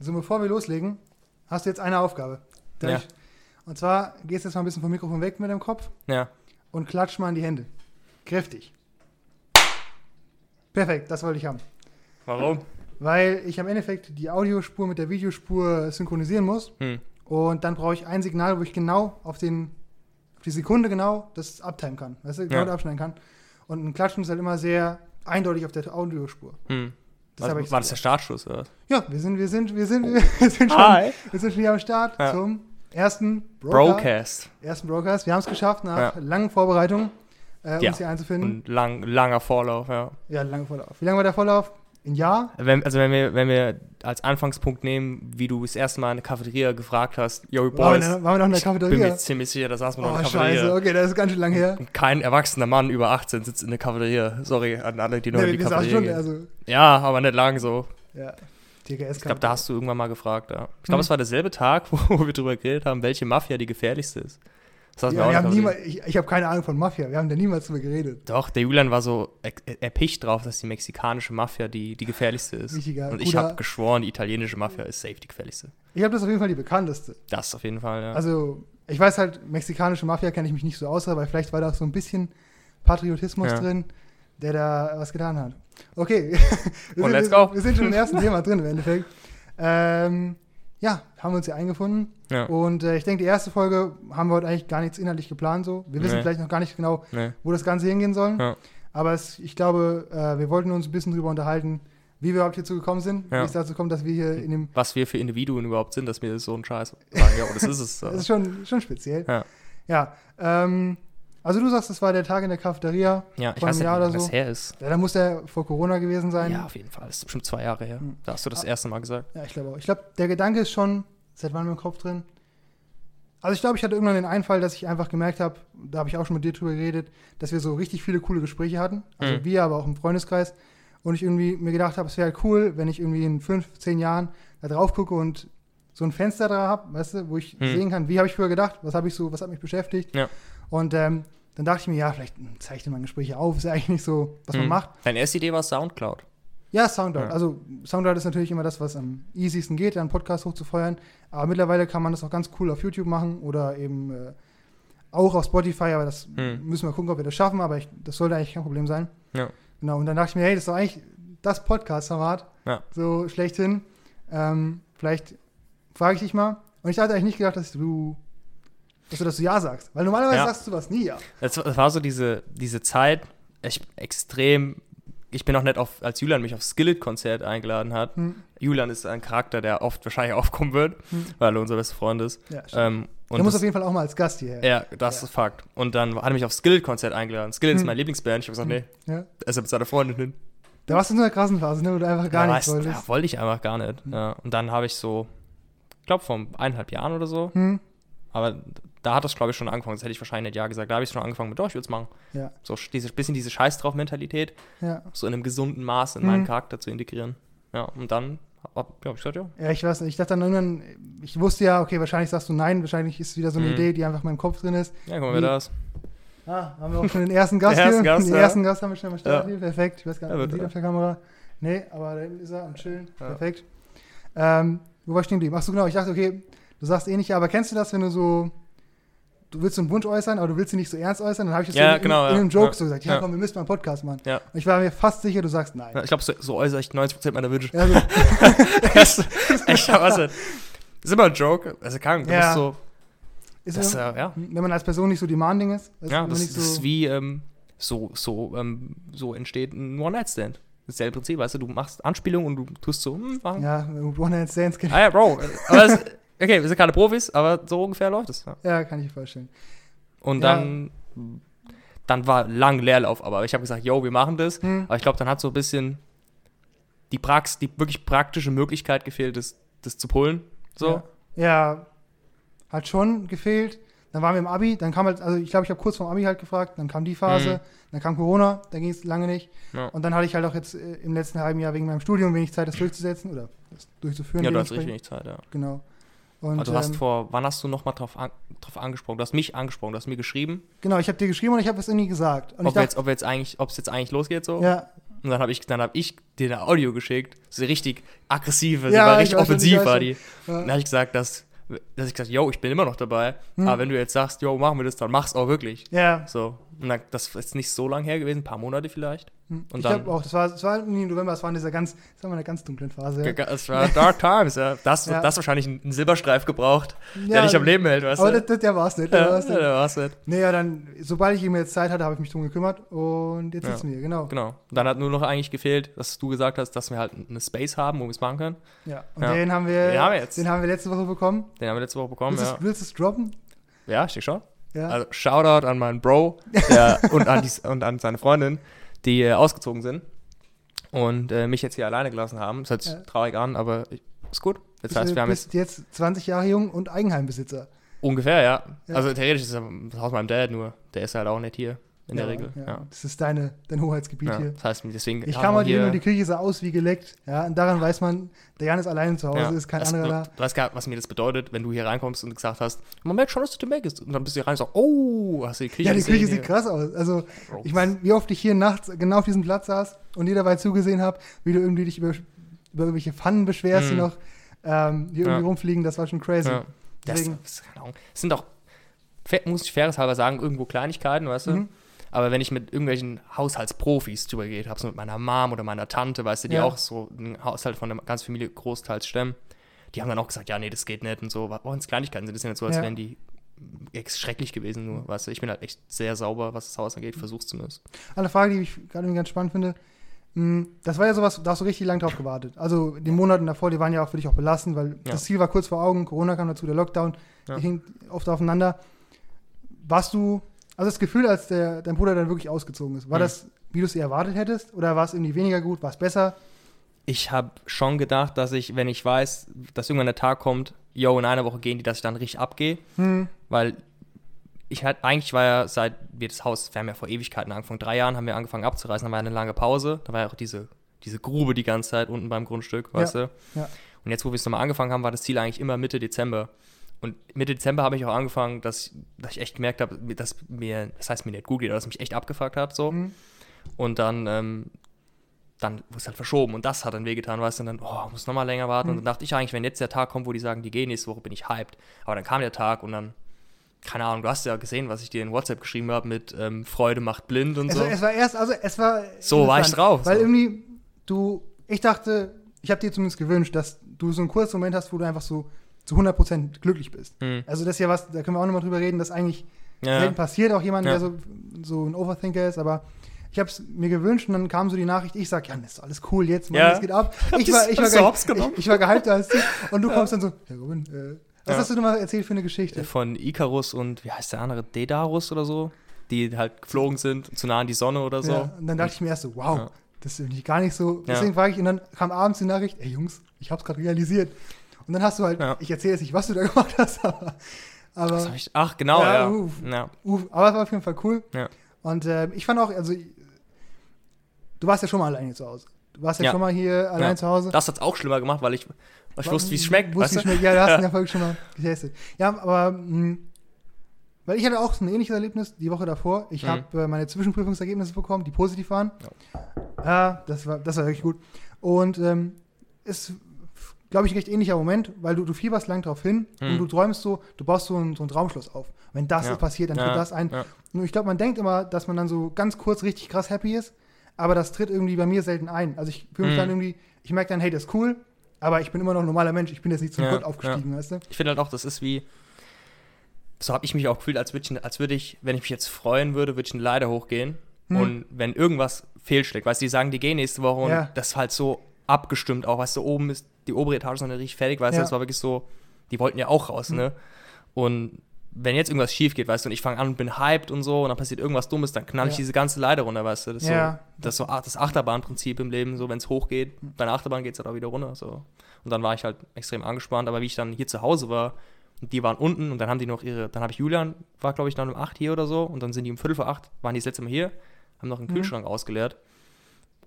So, bevor wir loslegen, hast du jetzt eine Aufgabe. Darf Ja. ich- Und zwar gehst du jetzt mal ein bisschen vom Mikrofon weg mit dem Kopf Ja. und klatsch mal in die Hände. Kräftig. Perfekt, das wollte ich haben. Warum? Weil ich am Endeffekt die Audiospur mit der Videospur synchronisieren muss. Hm. Und dann brauche ich ein Signal, wo ich genau auf, den, auf die Sekunde genau das abtimen kann. Weißt du, genau Ja. abschneiden kann. Und ein Klatschen ist halt immer sehr eindeutig auf der Audiospur. Hm. Das ich war das der Startschuss, oder? Ja, wir sind, wir sind, wir sind, wir sind, schon, Hi. wir sind schon hier am Start Ja. zum ersten Broker, Broadcast. ersten Broadcast. Wir haben es geschafft nach Ja. langen Vorbereitungen, äh, Ja. uns hier einzufinden. Und lang, langer Vorlauf, ja. ja, lange Vorlauf. Wie lange war der Vorlauf? Ein Jahr? Wenn, also wenn wir, wenn wir als Anfangspunkt nehmen, wie du das erste Mal in der Cafeteria gefragt hast, yo, Boys, noch- waren wir noch in der ich bin Cafeteria? mir ziemlich sicher, da saßen wir noch Oh, in der Cafeteria. scheiße, okay, das ist ganz schön lang her. Und kein erwachsener Mann über 18 sitzt in der Cafeteria. Sorry an alle, die noch in Nee, die wir saßen Cafeteria schon, gehen. also, Ja, aber nicht lang so. ja. Ich glaube, da hast du irgendwann mal gefragt, ja. Ich glaube, Hm. es war derselbe Tag, wo wir drüber geredet haben, welche Mafia die gefährlichste ist. Das ja, wir haben niemals, ich ich habe keine Ahnung von Mafia, wir haben da niemals drüber geredet. Doch, der Julian war so er- erpicht drauf, dass die mexikanische Mafia die, die gefährlichste ist. Richtiger, Und ich habe geschworen, die italienische Mafia ist safe die gefährlichste. Ich habe das auf jeden Fall die bekannteste. Das auf jeden Fall, ja. Also, ich weiß halt, mexikanische Mafia kenne ich mich nicht so aus, aber vielleicht war da auch so ein bisschen Patriotismus Ja. drin, der da was getan hat. Okay, wir, Und sind, let's go. wir sind schon im ersten Thema drin im Endeffekt. Ähm, ja, haben wir uns hier eingefunden. ja. Und äh, ich denke, die erste Folge haben wir heute eigentlich gar nichts inhaltlich geplant so. Wir wissen Nee. vielleicht noch gar nicht genau, Nee. wo das Ganze hingehen soll. Ja. Aber es, ich glaube, äh, wir wollten uns ein bisschen drüber unterhalten, wie wir überhaupt hierzu gekommen sind, Ja. wie es dazu kommt, dass wir hier in dem. Was wir für Individuen überhaupt sind, dass wir so einen Scheiß sagen. Ja, das ist es. Das ist schon, schon speziell. Ja. Ja. Ähm, also du sagst, das war der Tag in der Cafeteria. Ja, ich weiß nicht, wie lange das so. her ist. Ja, da muss der vor Corona gewesen sein. Ja, auf jeden Fall. Das ist bestimmt zwei Jahre her. Hm. Da hast du das Ah. erste Mal gesagt. Ja, ich glaube auch. Ich glaube, der Gedanke ist schon, seit wann im Kopf drin? Also ich glaube, ich hatte irgendwann den Einfall, dass ich einfach gemerkt habe, da habe ich auch schon mit dir drüber geredet, dass wir so richtig viele coole Gespräche hatten. Also Mhm. wir, aber auch im Freundeskreis. Und ich irgendwie mir gedacht habe, es wäre halt cool, wenn ich irgendwie in fünf, zehn Jahren da drauf gucke und so ein Fenster da habe, weißt du, wo ich Mhm. sehen kann, wie habe ich früher gedacht, was habe ich so, was hat mich beschäftigt. Ja. Und ähm, dann dachte ich mir, ja, vielleicht zeichne man Gespräche auf, ist ja eigentlich nicht so, was man Hm. macht. Deine erste Idee war Soundcloud. Ja, Soundcloud. Ja. Also Soundcloud ist natürlich immer das, was am easiesten geht, einen Podcast hochzufeuern. Aber mittlerweile kann man das auch ganz cool auf YouTube machen oder eben äh, auch auf Spotify. Aber das Hm. müssen wir gucken, ob wir das schaffen. Aber ich, das sollte eigentlich kein Problem sein. Ja. Genau. Und dann dachte ich mir, hey, das ist doch eigentlich das Podcast-Format. Ja. So schlechthin. Ähm, vielleicht frage ich dich mal. Und ich hatte eigentlich nicht gedacht, dass du, dass du das so ja sagst. Weil normalerweise Ja. sagst du was nie ja. Das, das war so diese, diese Zeit, ich extrem, ich bin auch nicht auf, als Julian mich aufs Skillet-Konzert eingeladen hat. Hm. Julian ist ein Charakter, der oft wahrscheinlich aufkommen wird, Hm. weil er unser bester Freund ist. Ja. Ähm, Der muss das, auf jeden Fall auch mal als Gast hierher. ja, das Ja. ist Fakt. Und dann hat er mich aufs Skillet-Konzert eingeladen. Skillet ist Hm. meine Lieblingsband. Ich habe gesagt, nee, Ja. er ist mit seiner Freundin hin. Da warst du in einer krassen Phase, ne, wo du einfach gar ja, nichts wolltest. Ja, wollte ich einfach gar nicht. Hm. Ja. Und dann habe ich so, ich glaube, vor eineinhalb Jahren oder so, Hm. aber da hat das, glaube ich, schon angefangen. Das hätte ich wahrscheinlich nicht ja gesagt. Da habe ich schon angefangen mit, doch, ich würde es machen. Ja. So diese, bisschen diese Scheiß drauf Mentalität. Ja. so in einem gesunden Maß in Mhm. meinen Charakter zu integrieren. Ja, und dann hab, ja, ich gesagt, ja. Ja, ich weiß nicht. Ich dachte dann irgendwann, ich wusste ja, okay, wahrscheinlich sagst du nein, wahrscheinlich ist es wieder so eine Mhm. Idee, die einfach in meinem Kopf drin ist. Ja, guck mal, wer da ist. Ah, haben wir auch schon den ersten Gast Den ersten hier. Gast, den ersten Gast haben wir schon am Start Ja. Perfekt. Ich weiß gar nicht, ob man sieht auf der Kamera. Nee, aber da hinten ist er am Chillen. Perfekt. Ähm, wo war ich stehen geblieben? Ach so, genau. Ich dachte, okay, du sagst eh nicht, aber kennst du das, wenn du so, du willst so einen Wunsch äußern, aber du willst ihn nicht so ernst äußern? Dann habe ich das Ja, so in, genau, in, in einem Joke Ja. so gesagt, ja, komm, wir müssen mal einen Podcast machen. Ja. Und ich war mir fast sicher, du sagst nein. Ich glaube, so, so äußere ich 90% meiner Wünsche. Ja, so, das ist echt, was denn? Das ist immer ein Joke. Also, kann, du Ja. bist so, ist das, ja, äh, ja. wenn man als Person nicht so demanding ist. Ja, das, nicht das so, ist wie, ähm, so, so, ähm, so entsteht ein One-Night-Stand. Das ist ja im Prinzip, weißt du, du machst Anspielungen und du tust so, hm, machen. Ja, One-Night-Stands Ah ja, Bro. Aber das, okay, wir sind keine Profis, aber so ungefähr läuft es. Ja. Ja, kann ich mir vorstellen. Und Ja. dann, dann war lang Leerlauf, aber ich habe gesagt, yo, wir machen das. Hm. Aber ich glaube, dann hat so ein bisschen die Prax, die wirklich praktische Möglichkeit gefehlt, das, das zu pullen. So. Ja. ja, hat schon gefehlt. Dann waren wir im Abi, dann kam halt, also ich glaube, ich habe kurz vorm Abi halt gefragt, dann kam die Phase, Mhm. dann kam Corona, dann ging es lange nicht. Ja. Und dann hatte ich halt auch jetzt äh, im letzten halben Jahr wegen meinem Studium wenig Zeit, das durchzusetzen oder das durchzuführen. Ja, du hast richtig wenig Zeit, ja. Genau. Und, Also du hast ähm, vor, wann hast du nochmal drauf, an, drauf angesprochen? Du hast mich angesprochen, du hast mir geschrieben, genau, ich habe dir geschrieben und ich habe es irgendwie gesagt. Und ob, dachte, jetzt, ob jetzt eigentlich, ob es jetzt eigentlich losgeht so. ja, Und dann habe ich, dann hab ich dir ein Audio geschickt, so richtig aggressive, Ja, war ich richtig weiß offensiv weiß war die. Ja. Dann habe ich gesagt, dass, dass ich gesagt, yo, ich bin immer noch dabei. Hm. Aber wenn du jetzt sagst, yo, machen wir das, dann mach's auch wirklich. Ja. So. Dann, das ist nicht so lang her gewesen, ein paar Monate vielleicht. Hm. Ich glaube auch, das war, das war im November, das war in dieser ganz, das war in einer ganz dunklen Phase. Ja. Es war Dark Times, ja. Das, Ja. das wahrscheinlich einen Silberstreif gebraucht, der Ja, dich am Leben hält, weißt Aber du? das, der war es nicht. Der ja, war's ja, nicht. war's nicht. Nee, ja, dann, sobald ich eben jetzt Zeit hatte, habe ich mich drum gekümmert und jetzt Ja. sitzen wir, genau. Genau. Und dann hat nur noch eigentlich gefehlt, dass du gesagt hast, dass wir halt eine Space haben, wo wir es machen können. Ja. Und den haben wir, Den haben wir jetzt. den haben wir letzte Woche bekommen. Den haben wir letzte Woche bekommen, willst, ja. du, willst du es droppen? Ja, ich denke schon. Ja. Also Shoutout an meinen Bro der, und, an die, und an seine Freundin, die äh, ausgezogen sind und äh, mich jetzt hier alleine gelassen haben. Das hört sich Ja. traurig an, aber ich, ist gut. Das Du heißt, wir haben jetzt bist jetzt 20 Jahre jung und Eigenheimbesitzer. ungefähr, ja. Ja. Also theoretisch ist das Haus meinem Dad nur. Der ist halt auch nicht hier in der Ja, Regel. Ja. Ja. Das ist deine, dein Hoheitsgebiet Ja. hier. Das heißt, deswegen Ich kam heute hin und die Küche sah aus wie geleckt. Ja, und daran weiß man, der Jan ist alleine zu Hause, ist kein Das- anderer da. Du weißt gar nicht, was mir das bedeutet, wenn du hier reinkommst und gesagt hast, man merkt schon, dass du ist. Und dann bist du hier rein und sagst, oh, hast du die Küche Ja, die gesehen hier? sieht krass aus. Also, ich meine, wie oft ich hier nachts genau auf diesem Platz saß und dir dabei zugesehen habe, wie du irgendwie dich über, über irgendwelche Pfannen beschwerst, die Mhm. noch ähm, hier irgendwie rumfliegen, das war schon crazy. Das, Deswegen- das, Ahnung. Es sind doch, fair- muss ich faires halber sagen, irgendwo Kleinigkeiten, weißt du? Mhm. Aber wenn ich mit irgendwelchen Haushaltsprofis drüber geredet habe, so mit meiner Mom oder meiner Tante, weißt du, die Ja. auch so einen Haushalt von der ganzen Familie großteils stemmen, die haben dann auch gesagt, ja, nee, das geht nicht und so. Auch wenn es Kleinigkeiten sind, das ist ja nicht so, als Ja. wären die schrecklich gewesen, nur, weißt du. Ich bin halt echt sehr sauber, was das Haus angeht, versuch's zumindest. Eine Frage, die ich gerade ganz spannend finde. Mm, Das war ja sowas, da hast du richtig lang drauf gewartet. Also die Monaten davor, die waren ja auch für dich auch belastend, weil Ja. das Ziel war kurz vor Augen, Corona kam dazu, der Lockdown, Ja. die hing oft aufeinander. Warst du, also das Gefühl, als der, dein Bruder dann wirklich ausgezogen ist, war Mhm. das, wie du es erwartet hättest? Oder war es irgendwie weniger gut, war es besser? Ich habe schon gedacht, dass ich, wenn ich weiß, dass irgendwann der Tag kommt, yo, in einer Woche gehen die, dass ich dann richtig abgehe. Hm. Weil ich halt, eigentlich war ja seit wir das Haus, wir haben ja vor Ewigkeiten angefangen, drei Jahren haben wir angefangen abzureißen, dann war ja eine lange Pause, da war ja auch diese, diese Grube die ganze Zeit unten beim Grundstück, weißt du? ja. Und jetzt, wo wir es nochmal angefangen haben, war das Ziel eigentlich immer Mitte Dezember. Und Mitte Dezember habe ich auch angefangen, dass, ich- dass ich echt gemerkt habe, dass mir, das heißt mir nicht gut geht, aber dass mich echt abgefuckt hat, so. Hm. Und dann, ähm, dann wurde es halt verschoben und das hat dann wehgetan, weißt du, und dann, oh, muss nochmal länger warten. Und Mhm. dann dachte ich eigentlich, wenn jetzt der Tag kommt, wo die sagen, die gehen nächste Woche, bin ich hyped. Aber dann kam der Tag und dann, keine Ahnung, du hast ja gesehen, was ich dir in WhatsApp geschrieben habe mit ähm, Freude macht blind und Es, so. es war erst, also es war. So war ich drauf, Weil so. irgendwie, du, ich dachte, ich habe dir zumindest gewünscht, dass du so einen kurzen Moment hast, wo du einfach so zu 100% glücklich bist. Hm. Also das ist ja was, da können wir auch nochmal drüber reden, dass eigentlich ja, selten passiert, auch jemand, Ja. der so, so ein Overthinker ist, aber ich habe es mir gewünscht und dann kam so die Nachricht, ich sag, ja, das ist alles cool jetzt, Mann, Ja. das geht ab. Ich war, ich war, ge- hops genommen? ich, ich war gehypter als du und du kommst dann so, ja, Robin, äh, was Ja. hast du denn mal erzählt für eine Geschichte? von Icarus und, wie heißt der andere, Dedarus oder so, die halt geflogen sind, zu nah an die Sonne oder so. Ja, und dann dachte ich mir erst so, wow, Ja. das ist irgendwie gar nicht so. Ja. Deswegen frage ich, und dann kam abends die Nachricht, ey Jungs, ich hab's gerade realisiert. Und dann hast du halt, Ja. ich erzähle jetzt nicht, was du da gemacht hast, aber, aber, ich, ach, genau, Ja, ja. uff. ja. uff, aber es war auf jeden Fall cool. Ja. Und äh, ich fand auch, also, du warst ja schon mal alleine zu Hause. Du warst ja, Ja. schon mal hier allein Ja. zu Hause. Das hat's auch schlimmer gemacht, weil ich, weil ich wusste, wie es schmeckt. Wusste, weißt es du? schmeckt. Ja, du hast in der Folge schon mal getestet. Ja, aber, mh, weil ich hatte auch so ein ähnliches Erlebnis die Woche davor. Ich Mhm. habe äh, meine Zwischenprüfungsergebnisse bekommen, die positiv waren. Ja, das war, das war wirklich gut. Und ähm, ist, glaube ich, ein recht ähnlicher Moment, weil du, du fieberst lang drauf hin und Mhm. du träumst so, du baust so ein, so ein Traumschloss auf. Wenn das Ja. passiert, dann Ja, tritt das ein. ja. Nur ich glaube, man denkt immer, dass man dann so ganz kurz richtig krass happy ist, aber das tritt irgendwie bei mir selten ein. Also ich fühle mich Mhm. dann irgendwie, ich merke dann, hey, das ist cool, aber ich bin immer noch ein normaler Mensch, ich bin jetzt nicht zum Ja, Gott aufgestiegen, weißt du? Ich finde halt auch, das ist wie, so habe ich mich auch gefühlt, als würde ich, als würde ich, wenn ich mich jetzt freuen würde, würde ich eine Leiter hochgehen. Hm. Und wenn irgendwas fehlschlägt, weißt du, die sagen, die gehen nächste Woche und Ja. das ist halt so abgestimmt auch, weißt du, oben ist die obere Etage noch nicht richtig fertig, weißt du, Ja. das war wirklich so, die wollten ja auch raus, Hm. ne? Und wenn jetzt irgendwas schief geht, weißt du, und ich fange an und bin hyped und so, und dann passiert irgendwas Dummes, dann knall ich Ja. diese ganze Leiter runter, weißt du, das ist Ja. so, das ist so das Achterbahnprinzip im Leben, so, wenn es hochgeht, bei einer Achterbahn geht es halt auch wieder runter, so. Und dann war ich halt extrem angespannt, aber wie ich dann hier zu Hause war, und die waren unten und dann haben die noch ihre, dann habe ich Julian, war glaube ich dann um 8 hier oder so und dann sind die um Viertel vor 8, waren die das letzte Mal hier, haben noch einen Mhm. Kühlschrank ausgeleert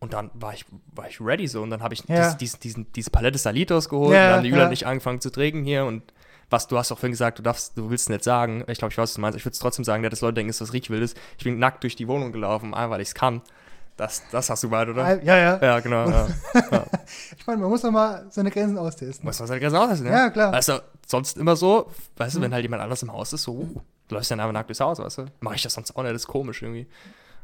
und dann war ich, war ich ready so und dann habe ich Ja. dies, dies, diesen, diese Palette Salitos geholt Ja, und dann haben die Julian ja. und ich angefangen zu trinken hier und was, du hast auch vorhin gesagt, du darfst, du willst es nicht sagen. Ich glaube, ich weiß, was du meinst. Ich würde es trotzdem sagen, dass Leute denken, dass das richtig wild ist. Ich bin nackt durch die Wohnung gelaufen, einfach weil ich es kann. Das, das hast du bald, oder? Al- Ja, ja. Ja, genau. Ja. ja. Ich meine, man muss doch mal seine Grenzen austesten. Was soll das aus, ne? Ja, klar. Weißt du, sonst immer so, weißt du, wenn halt jemand anders im Haus ist, so, uh, du läufst dann einfach nackt durchs Haus, weißt du? Mach ich das sonst auch nicht, das ist komisch irgendwie.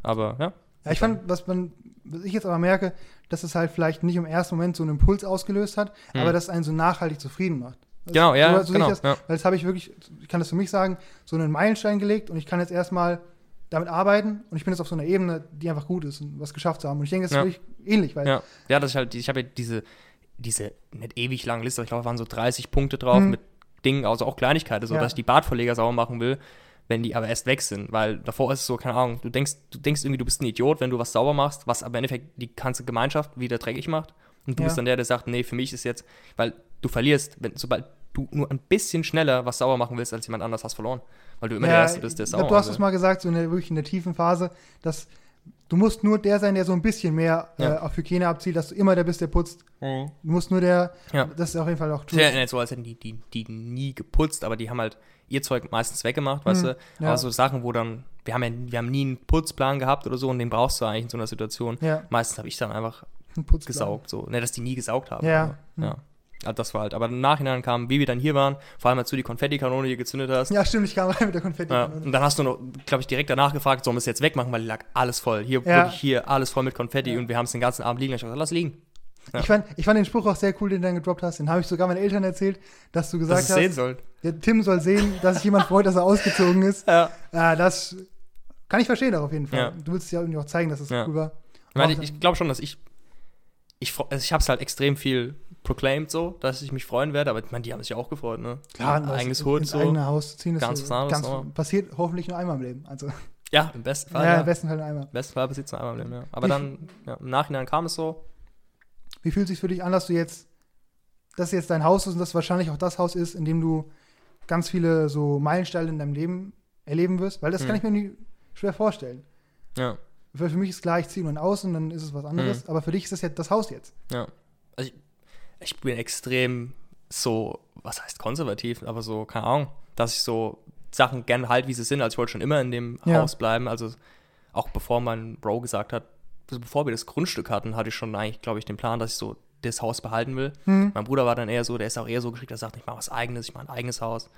Aber, ja. Ja, ich fand, was man, was ich jetzt aber merke, dass es halt vielleicht nicht im ersten Moment so einen Impuls ausgelöst hat, Hm. aber dass es einen so nachhaltig zufrieden macht. Genau, ja, so, so genau, das, ja. Weil das habe ich wirklich, ich kann das für mich sagen, so einen Meilenstein gelegt und ich kann jetzt erstmal damit arbeiten und ich bin jetzt auf so einer Ebene, die einfach gut ist und was geschafft zu haben. Und ich denke, das ist Ja. wirklich ähnlich, weil Ja, ja das ist halt, ich habe ja diese, diese nicht ewig lange Liste, aber ich glaube, es waren so 30 Punkte drauf Mhm. mit Dingen, also auch Kleinigkeiten, so Ja. dass ich die Badverleger sauber machen will, wenn die aber erst weg sind, weil davor ist es so, keine Ahnung, du denkst, du denkst irgendwie, du bist ein Idiot, wenn du was sauber machst, was aber im Endeffekt die ganze Gemeinschaft wieder dreckig macht. Und du Ja. bist dann der, der sagt, nee, für mich ist jetzt, weil du verlierst, wenn, sobald du nur ein bisschen schneller was sauber machen willst als jemand anders, hast verloren, weil du immer der ja, Erste bist, der sauber glaub, du hast es mal gesagt, so in der, wirklich in der tiefen Phase, dass du musst nur der sein, der so ein bisschen mehr Ja. äh, auf Hygiene abzielt, dass du immer der bist, der putzt. Mhm. Du musst nur der, Ja. das ist auf jeden Fall auch ist ja so, als hätten die, die, die nie geputzt, aber die haben halt ihr Zeug meistens weggemacht, weißt Hm, du? ja. Aber so Sachen, wo dann, wir haben ja, wir haben nie einen Putzplan gehabt oder so und den brauchst du eigentlich in so einer Situation. Ja, Meistens habe ich dann einfach gesaugt, so. Ne, dass die nie gesaugt haben. Ja. aber, ja. Also das war halt, aber im Nachhinein kam, wie wir dann hier waren, vor allem als du die Konfettikanone hier gezündet hast. Ja, stimmt, ich kam rein mit der Konfetti. Ja, und dann hast du noch, glaube ich, direkt danach gefragt, sollen wir es jetzt wegmachen, weil die lag alles voll. Hier, Ja. wirklich hier, alles voll mit Konfetti Ja. und wir haben es den ganzen Abend liegen lassen. Ich gesagt, lass liegen. Ja. Ich, fand, ich fand den Spruch auch sehr cool, den du dann gedroppt hast. Den habe ich sogar meinen Eltern erzählt, dass du Dass gesagt es sehen hast, sollen. ja, Tim soll sehen, dass sich jemand freut, dass er ausgezogen ist. Ja. Das kann ich verstehen auch auf jeden Fall. Du willst ja irgendwie auch zeigen, dass es Ja. cool war. Ich, meine, ich, ich glaube schon, dass ich. Ich, also ich habe es halt extrem viel proclaimed, so, dass ich mich freuen werde, aber ich meine, die haben sich ja auch gefreut, ne? Klar, ein eigenes Hut, ins so. eigene Haus zu ziehen, ist Ganz was anderes, ganz, passiert hoffentlich nur einmal im Leben. Also, Ja, im besten ja, Fall. Ja, im besten Fall nur einmal. Im besten Fall passiert es nur einmal im Leben, ja. Aber Ich- dann, ja, im Nachhinein kam es so. Wie fühlt es sich für dich an, dass du jetzt, dass jetzt dein Haus ist und das wahrscheinlich auch das Haus ist, in dem du ganz viele so Meilensteine in deinem Leben erleben wirst? Weil das kann Hm. ich mir nie schwer vorstellen. Ja, Für, für mich ist klar, ich ziehe nun aus und dann ist es was anderes. Hm. Aber für dich ist das jetzt das Haus jetzt. ja. Also ich, ich bin extrem so, was heißt konservativ, aber so, keine Ahnung, dass ich so Sachen gerne halt, wie sie sind. Also ich wollte schon immer in dem Ja. Haus bleiben. Also auch bevor mein Bro gesagt hat, also bevor wir das Grundstück hatten, hatte ich schon eigentlich, glaube ich, den Plan, dass ich so das Haus behalten will. Hm. Mein Bruder war dann eher so, der ist auch eher so geschickt, der sagt, ich mache was eigenes, ich mache ein eigenes Haus.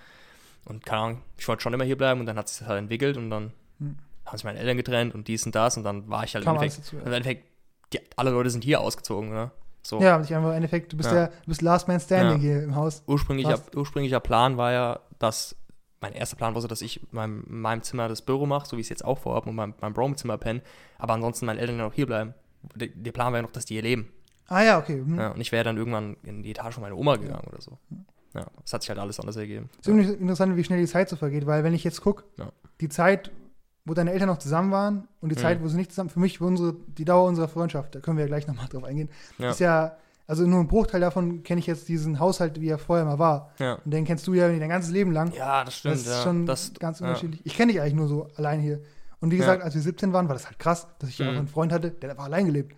Und keine Ahnung, ich wollte schon immer hier bleiben und dann hat sich das halt entwickelt und dann Hm. haben sich meine Eltern getrennt und dies und das und dann war ich halt Kam im Endeffekt, dazu, ja. im Endeffekt die, alle Leute sind hier ausgezogen, ne? So. Ja, ich einfach im Endeffekt, du bist Ja. der, du bist Last Man Standing Ja. hier im Haus. Ursprünglicher, ursprünglicher Plan war ja, dass mein erster Plan war so, dass ich in meinem, in meinem Zimmer das Büro mache, so wie ich es jetzt auch vorhabe, und mein, mein Bro im Zimmer pennen, aber ansonsten meine Eltern noch hier bleiben. Der, der Plan war ja noch, dass die hier leben. Ah ja, okay. Hm. Ja, und ich wäre dann irgendwann in die Etage von meiner Oma gegangen oder so. Ja, das hat sich halt alles anders ergeben. Es ist irgendwie interessant, wie schnell die Zeit so vergeht, weil wenn ich jetzt gucke, Ja. die Zeit, wo deine Eltern noch zusammen waren und die Mhm. Zeit, wo sie nicht zusammen, für mich, wo unsere, die Dauer unserer Freundschaft, da können wir ja gleich nochmal drauf eingehen, Ja. ist ja, also nur ein Bruchteil davon kenne ich jetzt diesen Haushalt, wie er vorher mal war. Ja, Und den kennst du ja dein ganzes Leben lang. ja das stimmt. das ist schon das, ganz unterschiedlich. Ich kenne dich eigentlich nur so allein hier. Und wie gesagt, als wir 17 waren, war das halt krass, dass ich Mhm. auch einen Freund hatte, der einfach allein gelebt.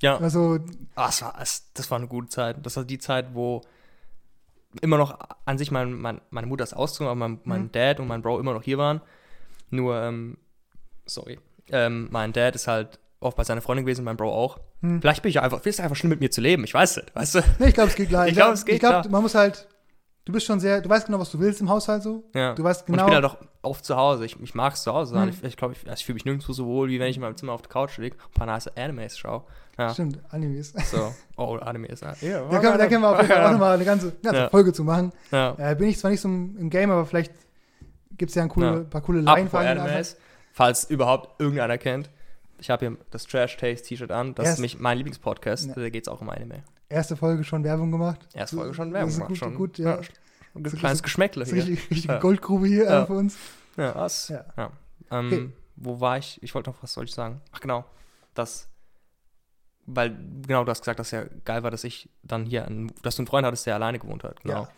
Ja, Also, Ah, es war, das war eine gute Zeit. Das war die Zeit, wo immer noch an sich mein, mein, meine Mutter ist ausgezogen, aber mein, mein Mhm. Dad und mein Bro immer noch hier waren. Nur, ähm, sorry, ähm, mein Dad ist halt oft bei seiner Freundin gewesen, mein Bro auch. hm. Vielleicht bin ich ja einfach, vielleicht ist es einfach schlimm mit mir zu leben, ich weiß nicht, weißt du? Nee, ich glaube, es geht klar. Ich glaub, es geht Ich glaube, klar. man muss halt, du bist schon sehr, du weißt genau, was du willst im Haushalt so. Ja. Du weißt Und ich genau. bin halt auch oft zu Hause. Ich, ich mag es zu Hause sein. Mhm. Ich, ich glaube, ich, also ich fühle mich nirgendwo so wohl, wie wenn ich in meinem Zimmer auf der Couch liege und ein paar nice Animes schaue. Ja, Stimmt, Animes. so. Oh, Anime ist ja. Ja, Da können, da können wir auf jeden Fall auch nochmal eine ganze, ganze Ja. Folge zu machen. Ja. Äh, bin ich zwar nicht so im, Game, aber vielleicht gibt es ja ein coole, Ja. paar coole Laienfragen. Animes, falls überhaupt irgendeiner kennt. Ich habe hier das Trash Taste T-Shirt an. Das Erst- ist mich, mein Lieblingspodcast. Ja. Da geht es auch um Anime. Erste Folge schon Werbung gemacht. Erste Folge schon Werbung gemacht. gut, schon, gut, ja. Ein Das ist- kleines Geschmäckle Das ist hier. richtig, richtige Ja. Goldgrube hier Ja. äh, für uns. Ja, was? Ja. Ja. Ähm, Okay. Wo war ich? Ich wollte noch, was soll ich sagen? Ach genau, das, weil, genau, du hast gesagt, dass ja geil war, dass ich dann hier, dass du einen Freund hattest, der alleine gewohnt hat, genau. Ja. Und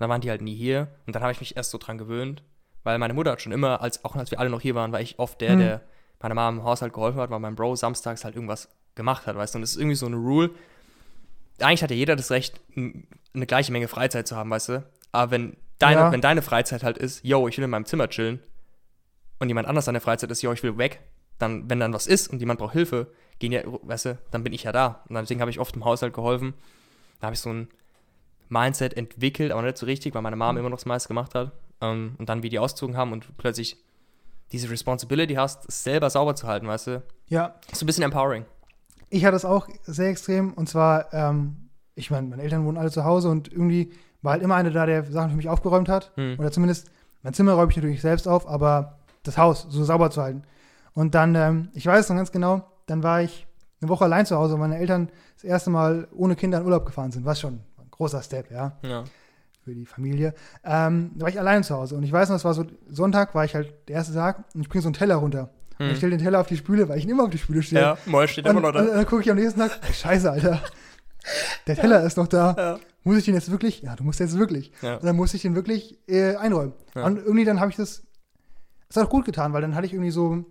dann waren die halt nie hier und dann habe ich mich erst so dran gewöhnt, weil meine Mutter hat schon immer, als, auch als wir alle noch hier waren, war ich oft der, Hm. der meiner Mama im Haushalt geholfen hat, weil mein Bro samstags halt irgendwas gemacht hat, weißt du, und das ist irgendwie so eine Rule, eigentlich hat ja jeder das Recht, eine gleiche Menge Freizeit zu haben, weißt du, aber wenn deine, Ja. wenn deine Freizeit halt ist, yo, ich will in meinem Zimmer chillen, und jemand anders seine Freizeit ist, yo, ich will weg, dann, wenn dann was ist und jemand braucht Hilfe, gehen ja, weißt du, dann bin ich ja da. Und deswegen habe ich oft im Haushalt geholfen. Da habe ich so ein Mindset entwickelt, aber nicht so richtig, weil meine Mom immer noch das meiste gemacht hat. Ähm, und dann, wie die ausgezogen haben und plötzlich diese Responsibility hast, es selber sauber zu halten, weißt du? Ja, ist so ein bisschen empowering. ich hatte es auch sehr extrem. Und zwar, ähm, ich meine, meine Eltern wohnen alle zu Hause und irgendwie war halt immer einer da, der Sachen für mich aufgeräumt hat. Hm. Oder zumindest, mein Zimmer räume ich natürlich selbst auf, aber das Haus so sauber zu halten. Und dann, ähm, ich weiß es noch ganz genau, dann war ich eine Woche allein zu Hause, weil meine Eltern das erste Mal ohne Kinder in Urlaub gefahren sind, was schon ein großer Step, ja, Ja. Für die Familie. Ähm, da war ich allein zu Hause und ich weiß noch, es war so, Sonntag war ich halt der erste Tag und ich bringe so einen Teller runter. Und ich Hm. stelle den Teller auf die Spüle, weil ich ihn immer auf die Spüle stehe. Ja, Moll steht Und, immer noch und, und da. dann gucke ich am nächsten Tag, scheiße, Alter. Der Teller ist noch da. Ja. Muss ich den jetzt wirklich? Ja, du musst jetzt wirklich. Ja. Und dann musste ich den wirklich äh, einräumen. Ja. Und irgendwie dann habe ich das, das hat auch gut getan, weil dann hatte ich irgendwie so,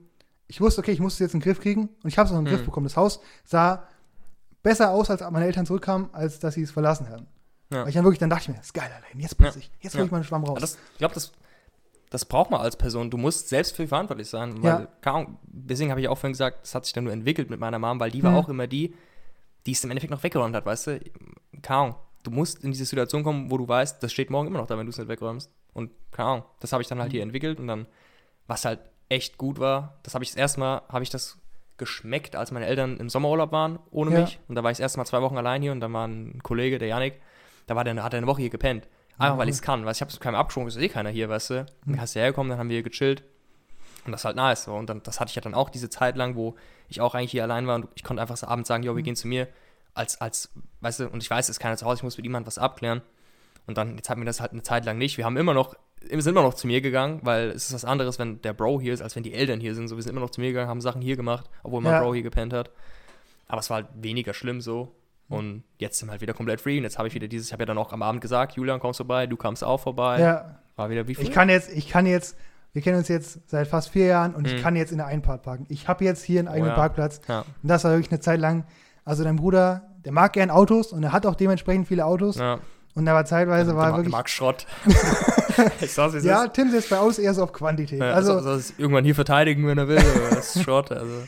ich wusste, okay, ich muss es jetzt in den Griff kriegen und ich habe es auch in den Griff Mhm. bekommen. Das Haus sah besser aus, als meine Eltern zurückkamen, als dass sie es verlassen haben. Ja. Weil ich dann wirklich, dann dachte ich mir, das ist geil, Alter, jetzt putze ich, jetzt hol Ja. ich meinen Schwamm raus. Das, ich glaube, das, das braucht man als Person. Du musst selbst für verantwortlich sein. Weil, Ja. deswegen habe ich auch vorhin gesagt, das hat sich dann nur entwickelt mit meiner Mom, weil die war Mhm. auch immer die, die es im Endeffekt noch weggeräumt hat, weißt du? Ahnung. Du musst in diese Situation kommen, wo du weißt, das steht morgen immer noch da, wenn du es nicht wegräumst. Und keine Ahnung, das habe ich dann halt hier entwickelt und dann, was halt echt gut war, das habe ich das erste Mal, habe ich das geschmeckt, als meine Eltern im Sommerurlaub waren, ohne Ja. mich. Und da war ich das erste Mal zwei Wochen allein hier und dann war ein Kollege, der Janik, da war der, hat er eine Woche hier gepennt. Einfach weil ich es kann, weil ich habe es keinem abgesprochen, es ist eh keiner hier, weißt du. Dann hast du hergekommen, dann haben wir hier gechillt. Und das ist halt nice. So. Und dann, das hatte ich ja dann auch diese Zeit lang, wo ich auch eigentlich hier allein war und ich konnte einfach so abends sagen, jo, wir gehen zu mir. Als, als, weißt du, und ich weiß, es ist keiner zu Hause, ich muss mit jemandem was abklären. Und dann, jetzt hatten wir das halt eine Zeit lang nicht. Wir haben immer noch, sind immer noch zu mir gegangen, weil es ist was anderes, wenn der Bro hier ist, als wenn die Eltern hier sind. So, wir sind immer noch zu mir gegangen, haben Sachen hier gemacht, obwohl mein Ja. Bro hier gepennt hat. Aber es war halt weniger schlimm so. Und jetzt sind wir halt wieder komplett free. Und jetzt habe ich wieder dieses, ich habe ja dann auch am Abend gesagt, Julian, kommst vorbei, du kamst auch vorbei. ja, War wieder wie früher. ich kann jetzt, ich kann jetzt, wir kennen uns jetzt seit fast vier Jahren und ich Mhm. kann jetzt in der Einfahrt parken. Ich habe jetzt hier einen eigenen ja. Parkplatz. ja. Und das war wirklich eine Zeit lang. Also dein Bruder, der mag gern Autos und er hat auch dementsprechend viele Autos. ja. Und da war zeitweise war der, wirklich. mag Schrott. ich es ja. Tim setzt bei Autos eher so auf Quantität. Ja, also, also, soll es irgendwann hier verteidigen, wenn er will. das ist Schrott. Also,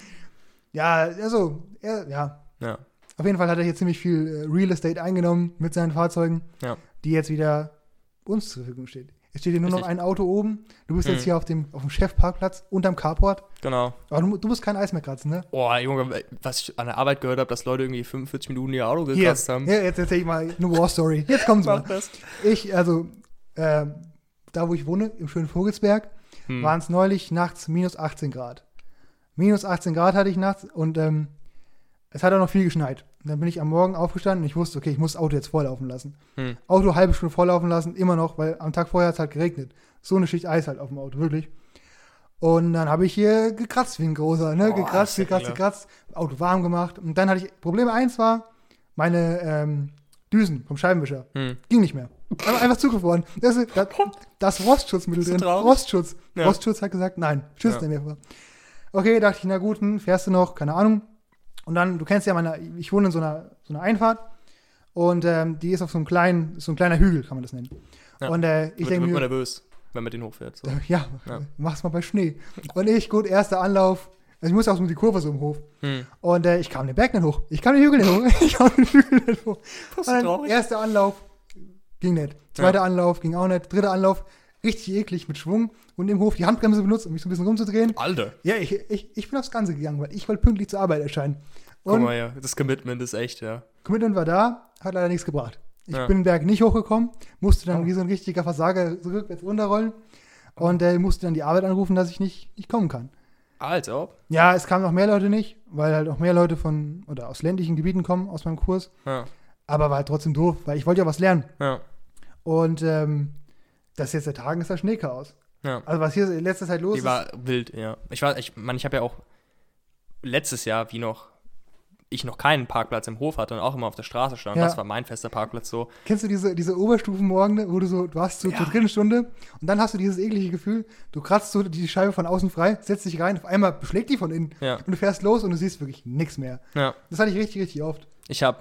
ja, also, ja. ja. Auf jeden Fall hat er hier ziemlich viel äh, Real Estate eingenommen mit seinen Fahrzeugen, Ja. die jetzt wieder uns zur Verfügung steht. Es steht hier nur noch Richtig. ein Auto oben. Du bist Mhm. jetzt hier auf dem, auf dem Chefparkplatz unterm Carport. Genau. Aber du, du musst kein Eis mehr kratzen, ne? Boah, Junge, was ich an der Arbeit gehört habe, dass Leute irgendwie 45 Minuten ihr Auto Hier, gekratzt haben. ja, jetzt erzähl ich mal eine War Story. Jetzt kommt's mal. Mach das. Ich, also, äh, da wo ich wohne, im schönen Vogelsberg, Hm. waren es neulich nachts minus 18 Grad. Minus 18 Grad hatte ich nachts und ähm, es hat auch noch viel geschneit. Und dann bin ich am Morgen aufgestanden und ich wusste, okay, ich muss das Auto jetzt volllaufen lassen. Hm. Auto halbe Stunde volllaufen lassen, immer noch, weil am Tag vorher hat es halt geregnet. So eine Schicht Eis halt auf dem Auto, wirklich. Und dann habe ich hier gekratzt wie ein großer, ne? Boah, gekratzt, gekratzt, gekratzt, Auto warm gemacht. Und dann hatte ich, Problem eins war, meine ähm, Düsen vom Scheibenwischer. Hm. Ging nicht mehr. Einfach, einfach zugefroren. Das, ist- da, das Rostschutzmittel drin. traurig. Rostschutz. Ja. Rostschutz hat gesagt, nein, schützt Ja. er mir vor. Okay, dachte ich, na gut, hm, fährst du noch, keine Ahnung. Und dann, du kennst ja meine, ich wohne in so einer, so einer Einfahrt und ähm, die ist auf so einem kleinen, so ein kleiner Hügel, kann man das nennen. Ja. Und äh, ich denke wird man nervös, wenn man den hochfährt. So. ja, Ja. mach's mal bei Schnee. Und ich, gut, erster Anlauf. Also ich muss auch so um die Kurve so im Hof. Hm. Und äh, ich kam den Berg nicht hoch. Ich kam den Hügel nicht hoch. Ich kam den Hügel nicht hoch. Das Und dann, traurig. erster Anlauf ging nicht. Zweiter Anlauf ging auch nicht. Dritter Anlauf richtig eklig mit Schwung und im Hof die Handbremse benutzt, um mich so ein bisschen rumzudrehen. Alter. Ja, ich, ich, ich bin aufs Ganze gegangen, weil ich wollte pünktlich zur Arbeit erscheinen. Guck Und mal, ja. Das Commitment ist echt, ja. Commitment war da, hat leider nichts gebracht. Ich Ja. bin den Berg nicht hochgekommen, musste dann Oh. wie so ein richtiger Versager rückwärts runterrollen und äh, musste dann die Arbeit anrufen, dass ich nicht, nicht kommen kann. Als ob. Ja, es kamen noch mehr Leute nicht, weil halt auch mehr Leute von oder aus ländlichen Gebieten kommen aus meinem Kurs. Ja. Aber war halt trotzdem doof, weil ich wollte ja was lernen. Ja. Und ähm, das ist jetzt der Tagen ist das Schneechaos. Ja. Also was hier in letzter Zeit los Die ist. war wild, ja. Ich war, ich meine, ich habe ja auch letztes Jahr, wie noch ich noch keinen Parkplatz im Hof hatte und auch immer auf der Straße stand. Ja. Das war mein fester Parkplatz so. Kennst du diese, diese Oberstufenmorgen, wo du so, du hast so Ja. zur dritten Stunde und dann hast du dieses eklige Gefühl, du kratzt so die Scheibe von außen frei, setzt dich rein, auf einmal beschlägt die von innen Ja. und du fährst los und du siehst wirklich nichts mehr. Ja. Das hatte ich richtig, richtig oft. Ich habe,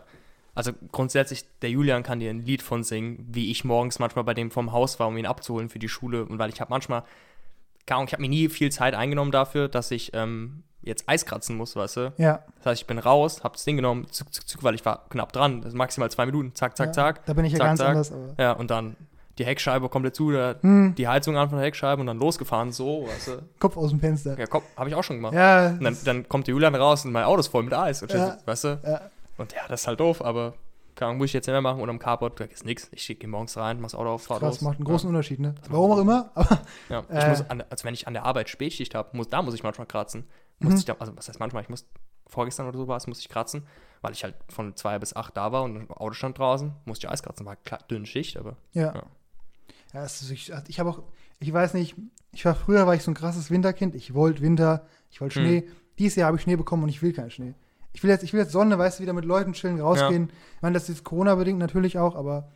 also grundsätzlich, der Julian kann dir ein Lied von singen, wie ich morgens manchmal bei dem vom Haus war, um ihn abzuholen für die Schule. Und weil ich habe manchmal, keine Ahnung, ich habe mir nie viel Zeit eingenommen dafür, dass ich, ähm, jetzt Eis kratzen muss, weißt du. Ja, Das heißt, ich bin raus, hab das Ding genommen, zuck, zuck, zuck, weil ich war knapp dran. Das ist maximal zwei Minuten, zack, zack, ja. zack. Da bin ich ja zack, ganz zack. anders. Aber. Ja, und dann die Heckscheibe komplett zu, der, Hm, die Heizung an von der Heckscheibe und dann losgefahren, so, weißt du. Kopf aus dem Fenster. Ja, komm, hab ich auch schon gemacht. Ja, Und dann, dann kommt der Julian raus und mein Auto ist voll mit Eis. Und Ja. weißt du? ja. Und ja, das ist halt doof, aber keine Ahnung, muss ich jetzt nicht mehr machen. Und am Carport da ist nix. Ich gehe morgens rein, mach das Auto auf, fahr los. macht einen ja. großen Unterschied, ne? Warum auch immer, aber Ja, ich Äh. muss, an, also wenn ich an der Arbeit Spätschicht habe, muss, da muss ich manchmal kratzen. Muss Mhm. ich da, also was heißt manchmal, ich muss, vorgestern oder so war es, musste ich kratzen, weil ich halt von zwei bis acht da war und das Auto stand draußen, musste ich Eis kratzen, war klar, dünne Schicht, aber ja. Ja. Ja, ist, ich, ich habe auch, ich weiß nicht, ich war früher, war ich so ein krasses Winterkind. Ich wollte Winter, ich wollte Hm. Schnee. Dieses Jahr habe ich Schnee bekommen und ich will keinen Schnee. Ich will jetzt, ich will jetzt Sonne, weißt du, wieder mit Leuten chillen, rausgehen. Ich meine, das ist Corona-bedingt natürlich auch, aber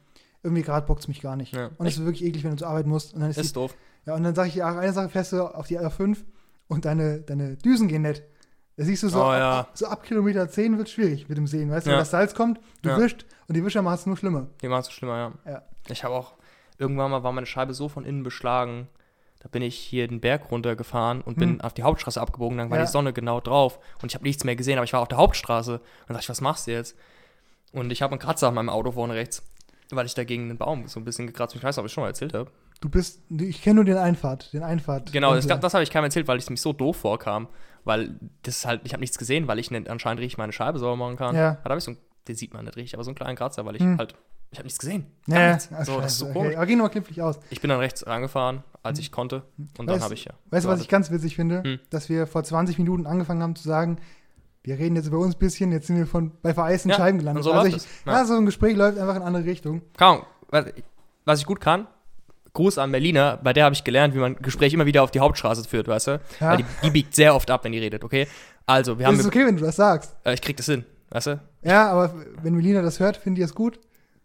irgendwie gerade bockt es mich gar nicht. Ja. Und es ist wirklich eklig, wenn du zur Arbeit musst. Und dann ist, ist doof. die, ja, und dann sage ich dir, eine Sache fährst du auf die R5 und deine, deine Düsen gehen nicht. Da siehst du so, Oh, ab, ja. ab, so ab Kilometer 10 wird es schwierig mit dem Sehen, weißt du, Ja. wenn das Salz kommt, du Ja. wischst und die Wischer machen es nur schlimmer. Die machen es schlimmer, ja. Ja. Ich habe auch, irgendwann mal war meine Scheibe so von innen beschlagen, da bin ich hier den Berg runtergefahren und bin Hm. auf die Hauptstraße abgebogen, dann war Ja. die Sonne genau drauf und ich habe nichts mehr gesehen, aber ich war auf der Hauptstraße und dachte ich, was machst du jetzt? Und ich habe einen Kratzer an meinem Auto vorne rechts, weil ich da gegen den Baum so ein bisschen gekratzt bin. Ich weiß nicht, ob ich schon mal erzählt habe. Du bist, ich kenne nur den Einfahrt, den Einfahrt. Genau, das, Winkel. das habe ich keinem erzählt, weil es mich so doof vorkam. Weil das halt, ich habe nichts gesehen, weil ich nicht anscheinend richtig meine Scheibe sauber machen kann. Ja. Da habe ich so, einen- den sieht man nicht richtig, aber so einen kleinen Kratzer, weil ich Hm. halt, ich habe nichts gesehen. Ja, nichts. ach, so, das ist so komisch. okay. Aber ging nur klimpflich aus. Ich bin dann rechts rangefahren, als ich konnte. Und dann Weißt- habe ich ja. Weißt du, was ich ganz witzig finde? Hm. Dass wir vor 20 Minuten angefangen haben zu sagen, wir reden jetzt über uns ein bisschen, jetzt sind wir von, bei vereisten Ja, Scheiben gelandet. so also ich, ja. So ein Gespräch läuft einfach in eine andere Richtung. Ahnung, was ich- was ich gut kann, Gruß an Berliner, bei der habe ich gelernt, wie man Gespräch immer wieder auf die Hauptstraße führt, weißt du? Ja. Weil die, die biegt sehr oft ab, wenn die redet, okay? Also, wir haben. Es ist okay, wenn du das sagst. äh, ich krieg das hin, weißt du? Ja, aber wenn Melina das hört, findet ihr es gut?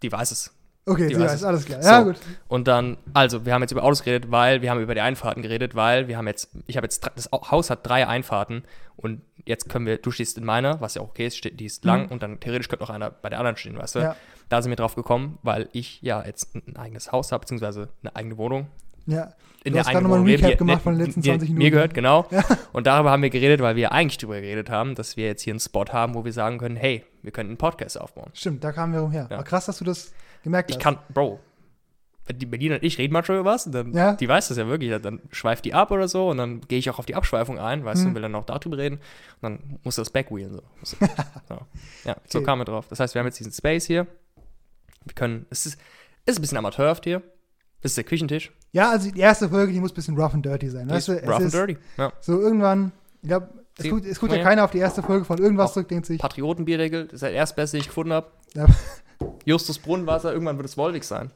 Die weiß es. Okay, Die sie weiß weiß, es. alles klar. So. Ja, gut. Und dann, also, wir haben jetzt über Autos geredet, weil wir haben über die Einfahrten geredet, weil wir haben jetzt, ich habe jetzt, das Au- Haus hat drei Einfahrten und jetzt können wir, du stehst in meiner, was ja auch okay ist, die ist lang Mhm. und dann theoretisch könnte noch einer bei der anderen stehen, weißt du? Ja. Da sind wir drauf gekommen, weil ich ja jetzt ein eigenes Haus habe, beziehungsweise eine eigene Wohnung. Ja. In Du hast gerade nochmal einen Recap die- gemacht die- von den letzten die- 20 Mir Minuten. gehört, genau. Ja. Und darüber haben wir geredet, weil wir eigentlich drüber geredet haben, dass wir jetzt hier einen Spot haben, wo wir sagen können, hey, wir können einen Podcast aufbauen. Stimmt, da kamen wir rumher. Ja. Aber krass, dass du das gemerkt Ich hast. kann, Bro, wenn die Berliner und ich reden manchmal über was, dann, Ja. die weiß das ja wirklich, dann schweift die ab oder so und dann gehe ich auch auf die Abschweifung ein, weißt du, Hm. und will dann auch darüber reden und dann muss das backwheelen so. so. so. Ja, so Okay. kamen wir drauf. Das heißt, wir haben jetzt diesen Space hier. Wir können, es ist, ist ein bisschen amateurhaft hier. Das ist der Küchentisch. Ja, also die erste Folge, die muss ein bisschen rough and dirty sein. Weißt ist du, rough and ist dirty. Ja. so irgendwann, ich glaube, es guckt, es guckt ja Ja. keiner auf die erste Folge von irgendwas zurück, denkt sich, Patriotenbierregel, das ist der erstbeste, den ich gefunden habe. Ja. Justus Brunnenwasser, irgendwann wird es Wolwig sein.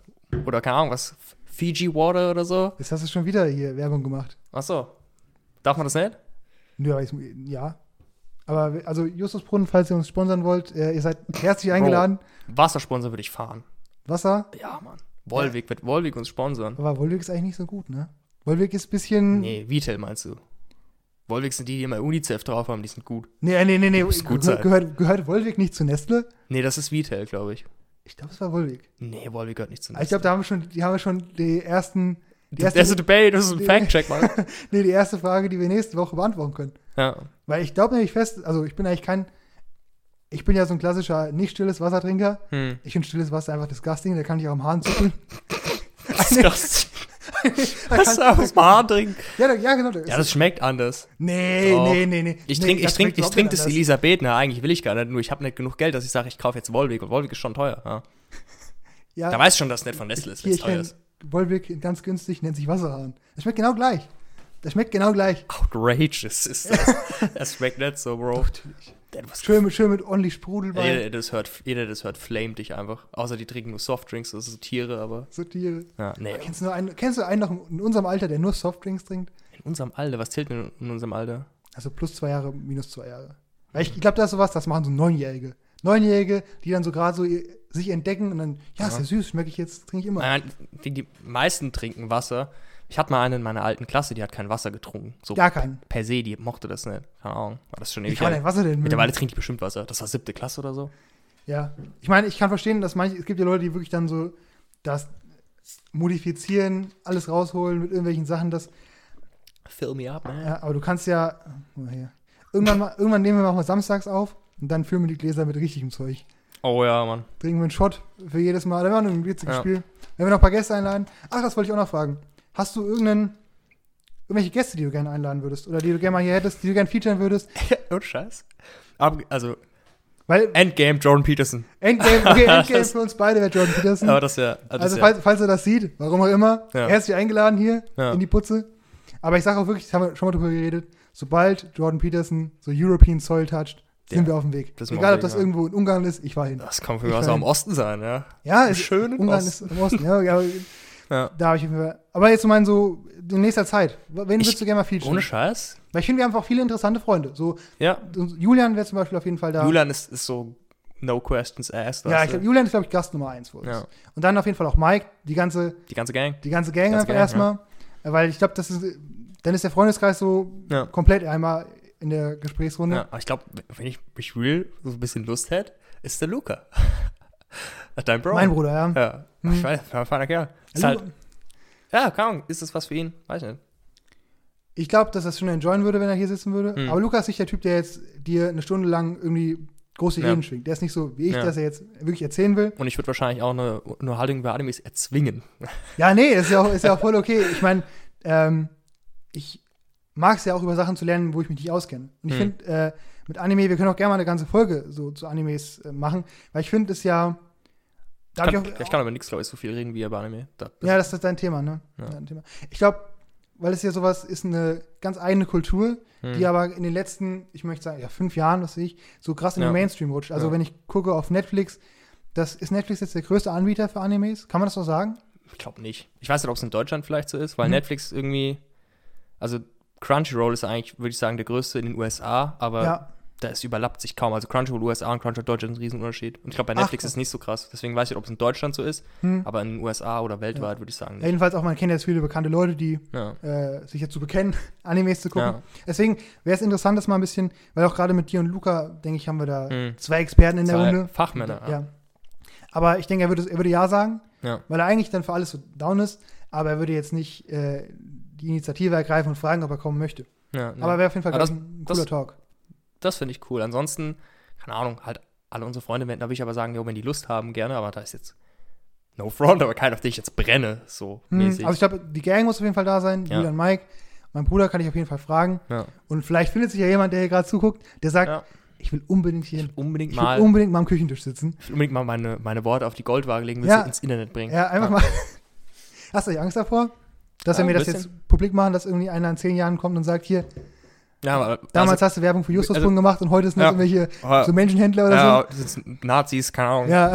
Oder keine Ahnung, was, Fiji Water oder so. jetzt hast du schon wieder hier Werbung gemacht. Achso. Darf man das nicht? Nö, aber ich, ja. Aber also Justus Brunnen, falls ihr uns sponsern wollt, äh, ihr seid herzlich eingeladen. Wassersponsor würde ich fahren. Wasser, Ja, Mann. Wolwig, wird Wolwig uns sponsern. aber Wolwig ist eigentlich nicht so gut, ne? Wolwig ist ein bisschen. Nee, Vitel meinst du? Wolwig sind die, die immer UNICEF drauf haben, die sind gut. Nee, nee, nee, nee. Muss gut Gehör, sein. gehört, gehört Wolwig nicht zu Nestle? Nee, das ist Vitel, glaube ich. Ich glaube, es war Wolwig. Nee, Wolwig gehört nicht zu Aber Ich glaube, da haben wir schon, die haben wir schon die ersten, die Das erste, ist ein Debate, das ist ein Fact-Check, Mann. nee, die erste Frage, die wir nächste Woche beantworten können. ja. Weil ich glaube nämlich fest, also ich bin eigentlich kein, ich bin ja so ein klassischer nicht stilles Wassertrinker. Hm. Ich finde stilles Wasser einfach disgusting, da kann ich auch am Hahn zuckeln. Das kann- ist aus dem Hahn trinken? ja, ja, genau. da ist- Ja, das schmeckt anders. nee, Doch. nee, nee, nee. Ich nee, trinke ich das trink, schmeckt ich trink nicht das. Elisabethner, eigentlich will ich gar nicht, nur ich habe nicht genug Geld, dass ich sage, ich kaufe jetzt Wolwig und Wolwig ist schon teuer. Ja. Ja, Da weiß ich schon, dass es nicht von Nestle ist, wenn es teuer ist. Wolwig ganz günstig, nennt sich Wasserhahn. Das schmeckt genau gleich. Das schmeckt genau gleich. Outrageous ist das. das schmeckt nicht so, Bro. Natürlich. Schön mit, schön mit ordentlich Sprudel bei. Jeder, der das hört, jeder, der das hört, flamet dich einfach. Außer die trinken nur Softdrinks, das sind Tiere, aber. So Tiere. Ja, nee. Kennst du, einen, kennst du einen noch in unserem Alter, der nur Softdrinks trinkt? In unserem Alter, was zählt denn in unserem Alter? Also plus zwei Jahre, minus zwei Jahre. Weil ich, ich glaube, das ist sowas, das machen so Neunjährige. Neunjährige, die dann so gerade so sich entdecken und dann, ja, ist ja Ja. süß, schmecke ich jetzt, trinke ich immer. Nein, die, die meisten trinken Wasser. Ich hatte mal eine in meiner alten Klasse, die hat kein Wasser getrunken. So Gar keinen. per se, die mochte das nicht. Keine Ahnung. War das schon ewig kann her. denn Wasser denn? Mittlerweile trinkt die bestimmt Wasser. Das war siebte Klasse oder so. Ja. Ich meine, ich kann verstehen, dass manche, es gibt ja Leute, die wirklich dann so das modifizieren, alles rausholen mit irgendwelchen Sachen, das, Fill me up, man. ja, aber du kannst ja, hier. irgendwann, mal, irgendwann nehmen wir mal samstags auf und dann füllen wir die Gläser mit richtigem Zeug. Oh ja, Mann. Trinken wir einen Shot für jedes Mal. Da wäre noch ein witziges Ja. Spiel. Wenn wir noch ein paar Gäste einladen. Ach, das wollte ich auch noch fragen. Hast du irgendeinen, irgendwelche Gäste, die du gerne einladen würdest? Oder die du gerne mal hier hättest, die du gerne featuren würdest? Und Scheiß. Also, Weil Endgame Jordan Peterson. Endgame, okay, Endgame für uns beide wäre Jordan Peterson. Aber das ist ja. Das Also falls, falls er das sieht, warum auch immer, Ja. herzlich eingeladen hier Ja. in die Putze. Aber ich sage auch wirklich, das haben wir schon mal drüber geredet, sobald Jordan Peterson so European Soil toucht, sind Ja, wir auf dem Weg. Egal, ob das ja. irgendwo in Ungarn ist, ich war hin. das kann für Ich mich auch im. Osten sein, ja. Ja, ist, Schön im Ungarn Osten. ist im Osten. Ja, ja, Ja. da habe ich mir. Aber jetzt so mein so in nächster Zeit. Wen Ich- würdest du gerne mal featuren? Ohne Scheiß? Weil ich finde, wir haben auch viele interessante Freunde. So Ja. Julian wäre zum Beispiel auf jeden Fall da. Julian ist, ist so no questions asked. ja, ich glaub, Julian ist glaube ich Gast Nummer eins für uns. Ja. Und dann auf jeden Fall auch Mike, die ganze Die ganze Gang. die ganze Gang einfach erstmal. Weil ich glaube, das ist dann ist der Freundeskreis so Ja. komplett einmal in der Gesprächsrunde. Ja, aber ich glaube, wenn ich mich real so ein bisschen Lust hätte, ist der Luca. Dein Bro. Mein Bruder, ja. Ja. Hm. Ich weiß, ein feiner Kerl. Ist halt, ja, keine Ahnung, ist das was für ihn? Weiß nicht. Ich glaube, dass er es schon enjoyen würde, wenn er hier sitzen würde. Hm. Aber Lukas ist nicht der Typ, der jetzt dir eine Stunde lang irgendwie große Ja. Reden schwingt. Der ist nicht so wie ich, Ja. dass er jetzt wirklich erzählen will. Und ich würde wahrscheinlich auch eine, eine Haltung über Animes erzwingen. Ja, nee, ist ja auch, ist ja auch voll okay. Ich meine, ähm, ich mag es ja auch über Sachen zu lernen, wo ich mich nicht auskenne. Und ich Hm. finde, äh, mit Anime, wir können auch gerne mal eine ganze Folge so zu Animes äh, machen, weil ich finde es ja. Da Kann, ich, auch, ich kann aber nichts, glaube ich, so viel reden wie über Anime. Da, ja, das ist dein Thema, ne? Ja. Dein Thema. Ich glaube, weil es ja sowas ist, eine ganz eigene Kultur, hm. die aber in den letzten, ich möchte sagen, ja, fünf Jahren, was sehe ich, so krass in den Ja. Mainstream rutscht. Also, Ja. wenn ich gucke auf Netflix, das ist Netflix jetzt der größte Anbieter für Animes? Kann man das so sagen? Ich glaube nicht. Ich weiß nicht, ob es in Deutschland vielleicht so ist, weil Mhm. Netflix irgendwie, also Crunchyroll ist eigentlich, würde ich sagen, der größte in den USA, aber ja. Da ist überlappt sich kaum. Also Crunchyroll USA und Crunchyroll Deutschland ist ein Riesenunterschied. Und ich glaube, bei Ach, Netflix ist es nicht so krass. Deswegen weiß ich nicht, ob es in Deutschland so ist, Hm. aber in den USA oder weltweit würde ich sagen nicht. Jedenfalls auch, man kennt jetzt viele bekannte Leute, die Ja. äh, sich dazu bekennen, Animes zu gucken. Ja. Deswegen wäre es interessant, das mal ein bisschen, weil auch gerade mit dir und Luca, denke ich, haben wir da Hm. zwei Experten in der Zwei Runde. Fachmänner. Ja. Aber ich denke, er würde, er würde Ja sagen, Ja. weil er eigentlich dann für alles so down ist, aber er würde jetzt nicht äh, die Initiative ergreifen und fragen, ob er kommen möchte. Ja, nee. Aber wäre auf jeden Fall ich, ein cooler das- Talk. Das finde ich cool. Ansonsten, keine Ahnung, halt alle unsere Freunde, wenn- da würde ich aber sagen, jo, wenn die Lust haben, gerne, aber da ist jetzt no front, aber keiner, auf den ich jetzt brenne, so Hm, mäßig. aber ich glaube, die Gang muss auf jeden Fall da sein, Ja. Julian Mike. Mein Bruder kann ich auf jeden Fall fragen. ja. Und vielleicht findet sich ja jemand, der hier gerade zuguckt, der sagt, Ja. ich will unbedingt hier hin. Unbedingt Ich will mal, unbedingt mal am Küchentisch sitzen. ich will unbedingt mal meine, meine Worte auf die Goldwaage legen, will Ja. sie ins Internet bringen. Ja, einfach mal. Hast du nicht Angst davor? Dass Ja, wir das jetzt publik machen, dass irgendwie einer in zehn Jahren kommt und sagt, hier, Ja, aber damals also, hast du Werbung für Justus also- gemacht und heute sind Ja. das irgendwelche so Menschenhändler oder ja, das sind Nazis, keine Ahnung. so. Ja.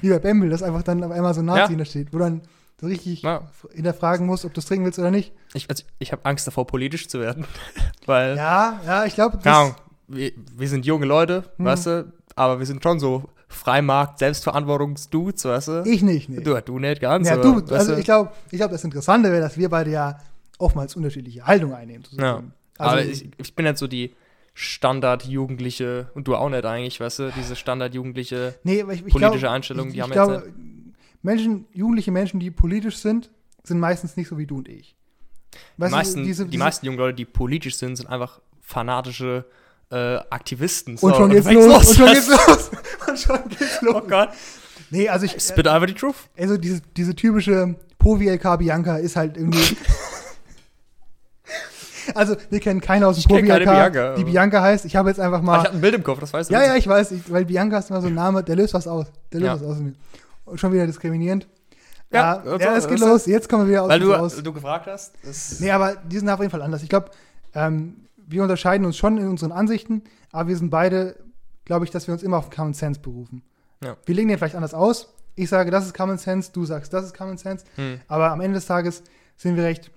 Wie bei Bamble, dass einfach dann auf einmal so ein Nazi Ja. da steht, wo dann so richtig Ja. hinterfragen musst, ob du es trinken willst oder nicht. Ich, also, ich habe Angst davor, politisch zu werden. Weil, Ja, ja, ich glaube, keine Ahnung, wir, wir sind junge Leute, Hm. weißt du, aber wir sind schon so Freimarkt, Selbstverantwortungsdudes, weißt du? ich nicht. Nee. Du, du nicht ganz. ja, du, weißt also du? ich glaube, ich glaub, das Interessante wäre, dass wir beide ja oftmals unterschiedliche Haltungen einnehmen. Ja. Also, aber ich, ich bin jetzt so die Standard-Jugendliche, und du auch nicht eigentlich, weißt du, diese Standard-Jugendliche nee, ich, ich politische glaub, Einstellung, ich, die ich haben glaube, jetzt Menschen, jugendliche Menschen, die politisch sind, sind meistens nicht so wie du und ich. Die Weißt du, meisten, diese- die diese- meisten jungen Leute, die politisch sind, sind einfach fanatische äh, Aktivisten. Und So, schon geht's fängt's los, und schon geht's los. Und schon geht's du? los. Oh Gott. Nee, also ich, Spit einfach die Truth. also diese, diese typische Povi-LK Bianca ist halt irgendwie. also, wir kennen keinen aus dem keine Povi-LK, Bianca, die Bianca heißt. Ich habe jetzt einfach Ah, ich mal. hatte ein Bild im Kopf, das weißt du. ja, ja, ich weiß, ich, weil Bianca ist immer so ein Name, der löst was aus. Der löst Ja. was aus in mir. Und schon wieder diskriminierend. Ja, Ja, ja es geht los. Jetzt kommen wir wieder aus. Weil du, du gefragt hast. Nee, aber die sind auf jeden Fall anders. Ich glaube, ähm, wir unterscheiden uns schon in unseren Ansichten, aber wir sind beide, glaube ich, dass wir uns immer auf Common Sense berufen. Ja. Wir legen den vielleicht anders aus. Ich sage, das ist Common Sense, du sagst, das ist Common Sense. hm. Aber am Ende des Tages sind wir recht,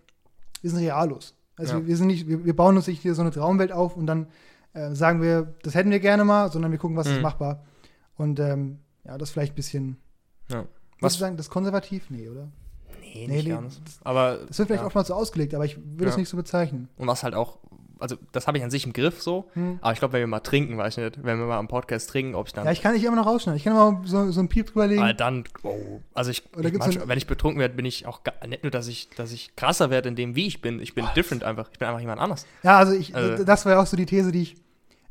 wir sind reallos. Also Ja. wir, sind nicht, wir, wir bauen uns nicht hier so eine Traumwelt auf und dann äh, sagen wir, das hätten wir gerne mal, sondern wir gucken, was ist Mhm. machbar. Und ähm, ja, das vielleicht ein bisschen, Ja. was du sagen, das ist konservativ? Nee, oder? Nee, Nee, nicht nee, ganz. Aber Das wird vielleicht ja. oftmals so ausgelegt, aber ich würde es nicht so bezeichnen. Und was halt auch, also das habe ich an sich im Griff so, Hm. aber ich glaube, wenn wir mal trinken, weiß ich nicht, wenn wir mal am Podcast trinken, ob ich dann, Ja, ich kann nicht immer noch rausschneiden. Ich kann immer so, so einen Piep drüberlegen. weil dann, oh, also ich, ich manchmal, wenn ich betrunken werde, bin ich auch ga- nicht nur, dass ich, dass ich krasser werde in dem, wie ich bin, ich bin different einfach, ich bin einfach jemand anders. Ja, also ich, Also- das war ja auch so die These, die ich.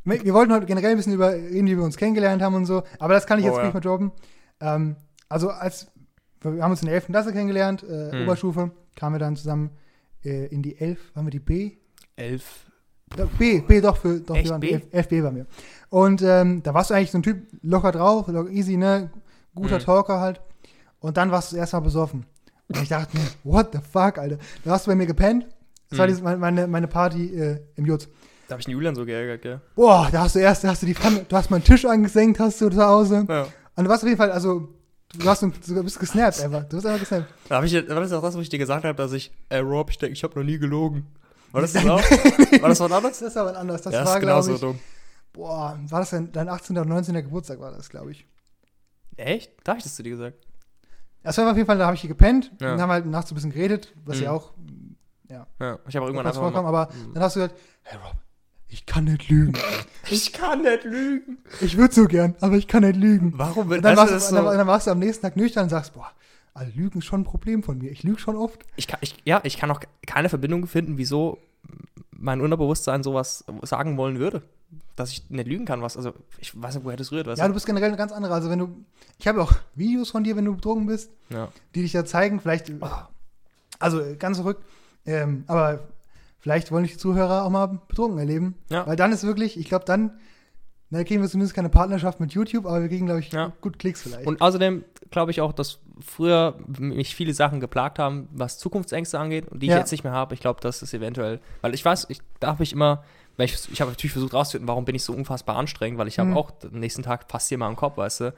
Wir wollten heute generell ein bisschen über reden, wie wir uns kennengelernt haben und so, aber das kann ich Oh, jetzt ja. nicht mehr droppen. Ähm, also als wir haben uns in der 11. Klasse kennengelernt, äh, Hm. Oberstufe, kamen wir dann zusammen äh, in die 11, waren wir die B? Elf, Doch, B, B doch für doch, Echt, B? 11, 11B waren wir. Und ähm, da warst du eigentlich so ein Typ locker drauf, locker easy, ne, guter Mhm. Talker halt. Und dann warst du erstmal besoffen. Und ich dachte mir, what the fuck, Alter? Da hast du bei mir gepennt. Das war Mhm. dieses, meine- meine, Party äh, im Jutz. da habe ich den Julian so geärgert, gell? Boah, da hast du erst, da hast du die Pfanne, du hast mal einen Tisch angesenkt, hast du zu Hause. Ja. Und du warst auf jeden Fall, also, du hast, du bist gesnappt einfach. Du bist einfach gesnappt. Da habe ich, war das auch das, was ich dir gesagt habe, dass ich, ey Rob, ich denke, ich habe noch nie gelogen. War das das auch? War das was anderes? Das ist aber anders. Das ja, war, ist glaube genauso ich, dumm. boah, war das dein, dein 18. oder 19. Geburtstag war das, glaube ich. Echt? Da habe ich das zu dir gesagt. Das war auf jeden Fall, da habe ich hier gepennt Ja. und haben halt nachts so ein bisschen geredet, was Mhm. ja auch Ja, ich habe auch irgendwann einfach vorkam, aber dann hast du gesagt, hey Rob, ich kann nicht lügen. ich kann nicht lügen. Ich würde so gern, aber ich kann nicht lügen. Warum? Und dann, warst, das du, ist dann, so, dann warst du am nächsten Tag nüchtern und sagst, boah, also Lügen ist schon ein Problem von mir. Ich lüge schon oft. ich kann, ich, ja, ich kann auch keine Verbindung finden, wieso mein Unterbewusstsein sowas sagen wollen würde. Dass ich nicht lügen kann, was, also ich weiß nicht, woher das rührt, Ja, du? bist generell eine ganz andere. Also wenn du, ich habe auch Videos von dir, wenn du betrunken bist, Ja. die dich da zeigen. Vielleicht, also ganz verrückt. Ähm, aber vielleicht wollen die Zuhörer auch mal betrunken erleben. Ja. Weil dann ist wirklich, ich glaube, dann, na, kriegen wir zumindest keine Partnerschaft mit YouTube, aber wir kriegen, glaube ich, Ja. gut Klicks vielleicht. Und außerdem glaube ich auch, dass früher mich viele Sachen geplagt haben, was Zukunftsängste angeht und die Ja. ich jetzt nicht mehr habe. Ich glaube, das ist eventuell, weil ich weiß, ich, da habe ich immer, ich, ich habe natürlich versucht rauszufinden, warum bin ich so unfassbar anstrengend, weil ich habe Mhm. auch am nächsten Tag fast mal im Kopf, weißt du.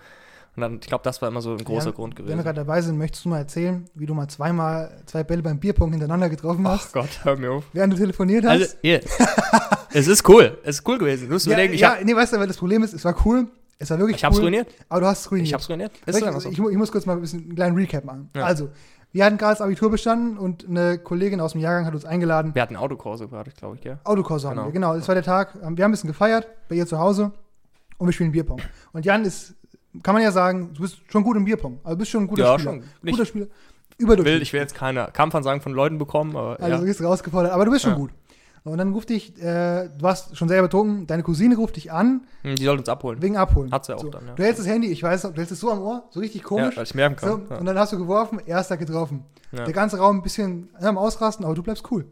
Und dann, ich glaube, das war immer so ein großer ja, Grund Wenn wir gewesen. gerade dabei sind, möchtest du mal erzählen, wie du mal zweimal zwei Bälle beim Bierpong hintereinander getroffen Ach hast, Gott, hör mir auf. während du telefoniert hast? Also, hier. es ist cool. Es ist cool gewesen. Du musst ja, überlegen, ich ja habe nee, weißt du, weil das Problem ist, es war cool. Es war wirklich ich hab's cool. ruiniert. Aber du hast es ruiniert. Ich hab's ruiniert. Ist Richtig, so. ich, ich muss kurz mal ein bisschen einen kleinen Recap machen. Ja. Also, wir hatten gerade das Abitur bestanden und eine Kollegin aus dem Jahrgang hat uns eingeladen. Wir hatten Autokurse gerade, glaube ich, gell? Autokurse haben Genau. wir, genau. Das war der Tag. Wir haben ein bisschen gefeiert bei ihr zu Hause und wir spielen Bierpong. Und Jan ist, kann man ja sagen, du bist schon gut im Bierpong. Also du bist schon ein guter Ja, Spieler. schon. Nicht Guter Spieler. Will, Überdurchschnittlich. ich will jetzt keine Kampfansagen von Leuten bekommen, aber Also du ja. bist rausgefordert, aber du bist schon Ja. gut. Und dann ruft dich, äh, du warst schon selber betrunken, deine Cousine ruft dich an, Hm, Die sollte uns abholen. wegen Abholen. Hat sie auch so. dann, ja. Du hältst das Handy, ich weiß, du hältst es so am Ohr, so richtig Ja, komisch. weil ich merken so, kann. ja. Und dann hast du geworfen, erster getroffen. Ja. Der ganze Raum ein bisschen ja, am Ausrasten, aber du bleibst cool.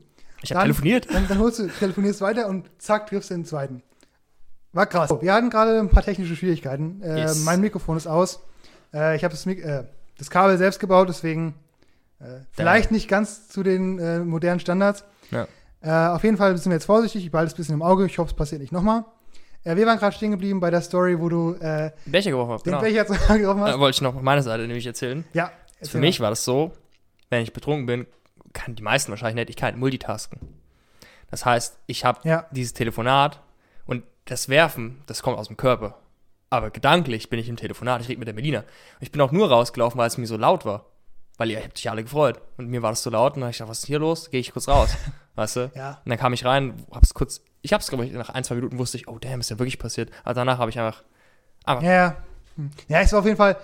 Ich habe telefoniert. Dann, dann holst du, telefonierst weiter und zack, triffst du den zweiten. War krass. Wir hatten gerade ein paar technische Schwierigkeiten. Äh, Yes. Mein Mikrofon ist aus. Äh, ich habe das, äh, das Kabel selbst gebaut, deswegen äh, vielleicht nicht ganz zu den äh, modernen Standards. Ja. Äh, auf jeden Fall sind wir jetzt vorsichtig. Ich behalte es ein bisschen im Auge. Ich hoffe, es passiert nicht nochmal. Wir waren gerade stehen geblieben bei der Story, wo du äh, Becher geworfen habe. den Genau. Becher zu getroffen hast. Wollte ich noch meine Seite nämlich erzählen. ja. Für erzähl mich war das so, wenn ich betrunken bin, kann die meisten wahrscheinlich nicht, ich kann multitasken. Das heißt, ich habe mal. Ja. dieses Telefonat das Werfen, das kommt aus dem Körper. Aber gedanklich bin ich im Telefonat, ich rede mit der Melina. Und ich bin auch nur rausgelaufen, weil es mir so laut war. Weil ihr habt sich alle gefreut. Und mir war das so laut und dann hab ich gedacht, was ist hier los? Gehe ich kurz raus. weißt du? Ja. Und dann kam ich rein, hab's kurz, ich hab's, glaube ich, nach ein, zwei Minuten wusste ich, oh damn, ist ja wirklich passiert. Aber danach habe ich einfach, Ja, ja. Hm. Ja, es war auf jeden Fall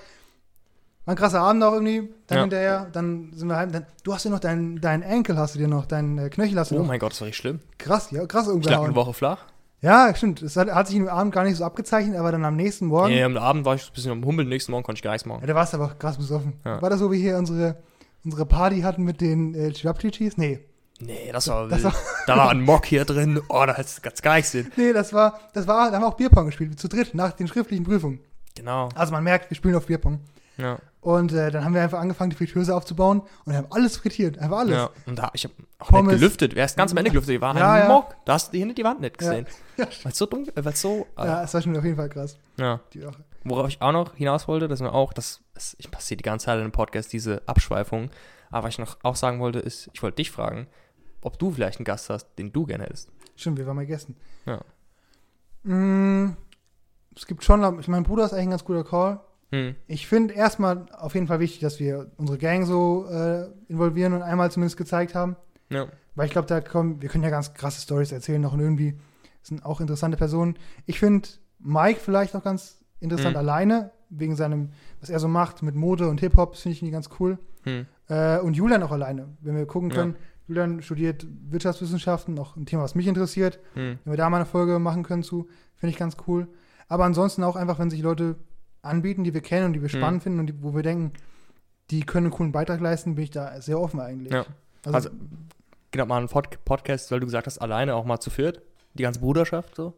war ein krasser Abend auch irgendwie. Dann Ja. hinterher, dann sind wir heim. Dann, du hast ja noch deinen deinen Enkel, hast du dir noch, deinen äh, Knöchel hast du oh noch. mein Gott, das war richtig schlimm. Krass, ja, krass Ich lag eine. Woche flach. Ja, stimmt. Es hat, hat sich im Abend gar nicht so abgezeichnet, aber dann am nächsten Morgen. Ja, am Abend war ich ein bisschen am Humbeln, nächsten Morgen konnte ich gar nichts Ja, machen. da warst du aber auch krass besoffen. Ja. War das so, wie hier unsere, unsere Party hatten mit den äh, Chibapchichis? Nee. Nee, das war Das wild. Da war ein Mock hier drin. Oh, da hat's ganz gar nichts. Nee, das war, das war, da haben wir auch Bierpong gespielt, zu dritt, nach den schriftlichen Prüfungen. Genau. Also man merkt, wir spielen auf Bierpong. Ja. Und äh, dann haben wir einfach angefangen, die Fritteuse aufzubauen und haben alles frittiert, einfach alles. ja. Und da, ich habe auch Pommes. nicht gelüftet. Wer ist ganz am Ende gelüftet? Die war Ja, ein ja. Mock. Da hast du hinter die Wand nicht gesehen. Ja. Weil es so dunkel, weil es so. äh, Ja, es war schon auf jeden Fall krass, ja. Worauf ich auch noch hinaus wollte, dass mir auch, das, das ich passiert die ganze Zeit in dem Podcast, diese Abschweifung. Aber was ich noch auch sagen wollte, ist, ich wollte dich fragen, ob du vielleicht einen Gast hast, den du gerne hättest. Stimmt, wir waren mal gegessen. Ja. Mm, es gibt schon, ich mein Bruder ist eigentlich ein ganz guter Call. Hm. Ich finde erstmal auf jeden Fall wichtig, dass wir unsere Gang so äh, involvieren und einmal zumindest gezeigt haben. Ja. Weil ich glaube, da kommen, wir können ja ganz krasse Stories erzählen noch und irgendwie sind auch interessante Personen. Ich finde Mike vielleicht auch ganz interessant Mhm. alleine, wegen seinem, was er so macht mit Mode und Hip-Hop, finde ich ihn ganz cool. Hm. Äh, und Julian auch alleine, wenn wir gucken Ja. können. Julian studiert Wirtschaftswissenschaften, auch ein Thema, was mich interessiert. Hm. Wenn wir da mal eine Folge machen können zu, finde ich ganz cool. Aber ansonsten auch einfach, wenn sich Leute anbieten, die wir kennen und die wir Mhm. spannend finden und die, wo wir denken, die können einen coolen Beitrag leisten, bin ich da sehr offen eigentlich. Ja. Also, genau, mal einen Pod Podcast, weil du gesagt hast, alleine auch mal zu viert. Die ganze Bruderschaft so.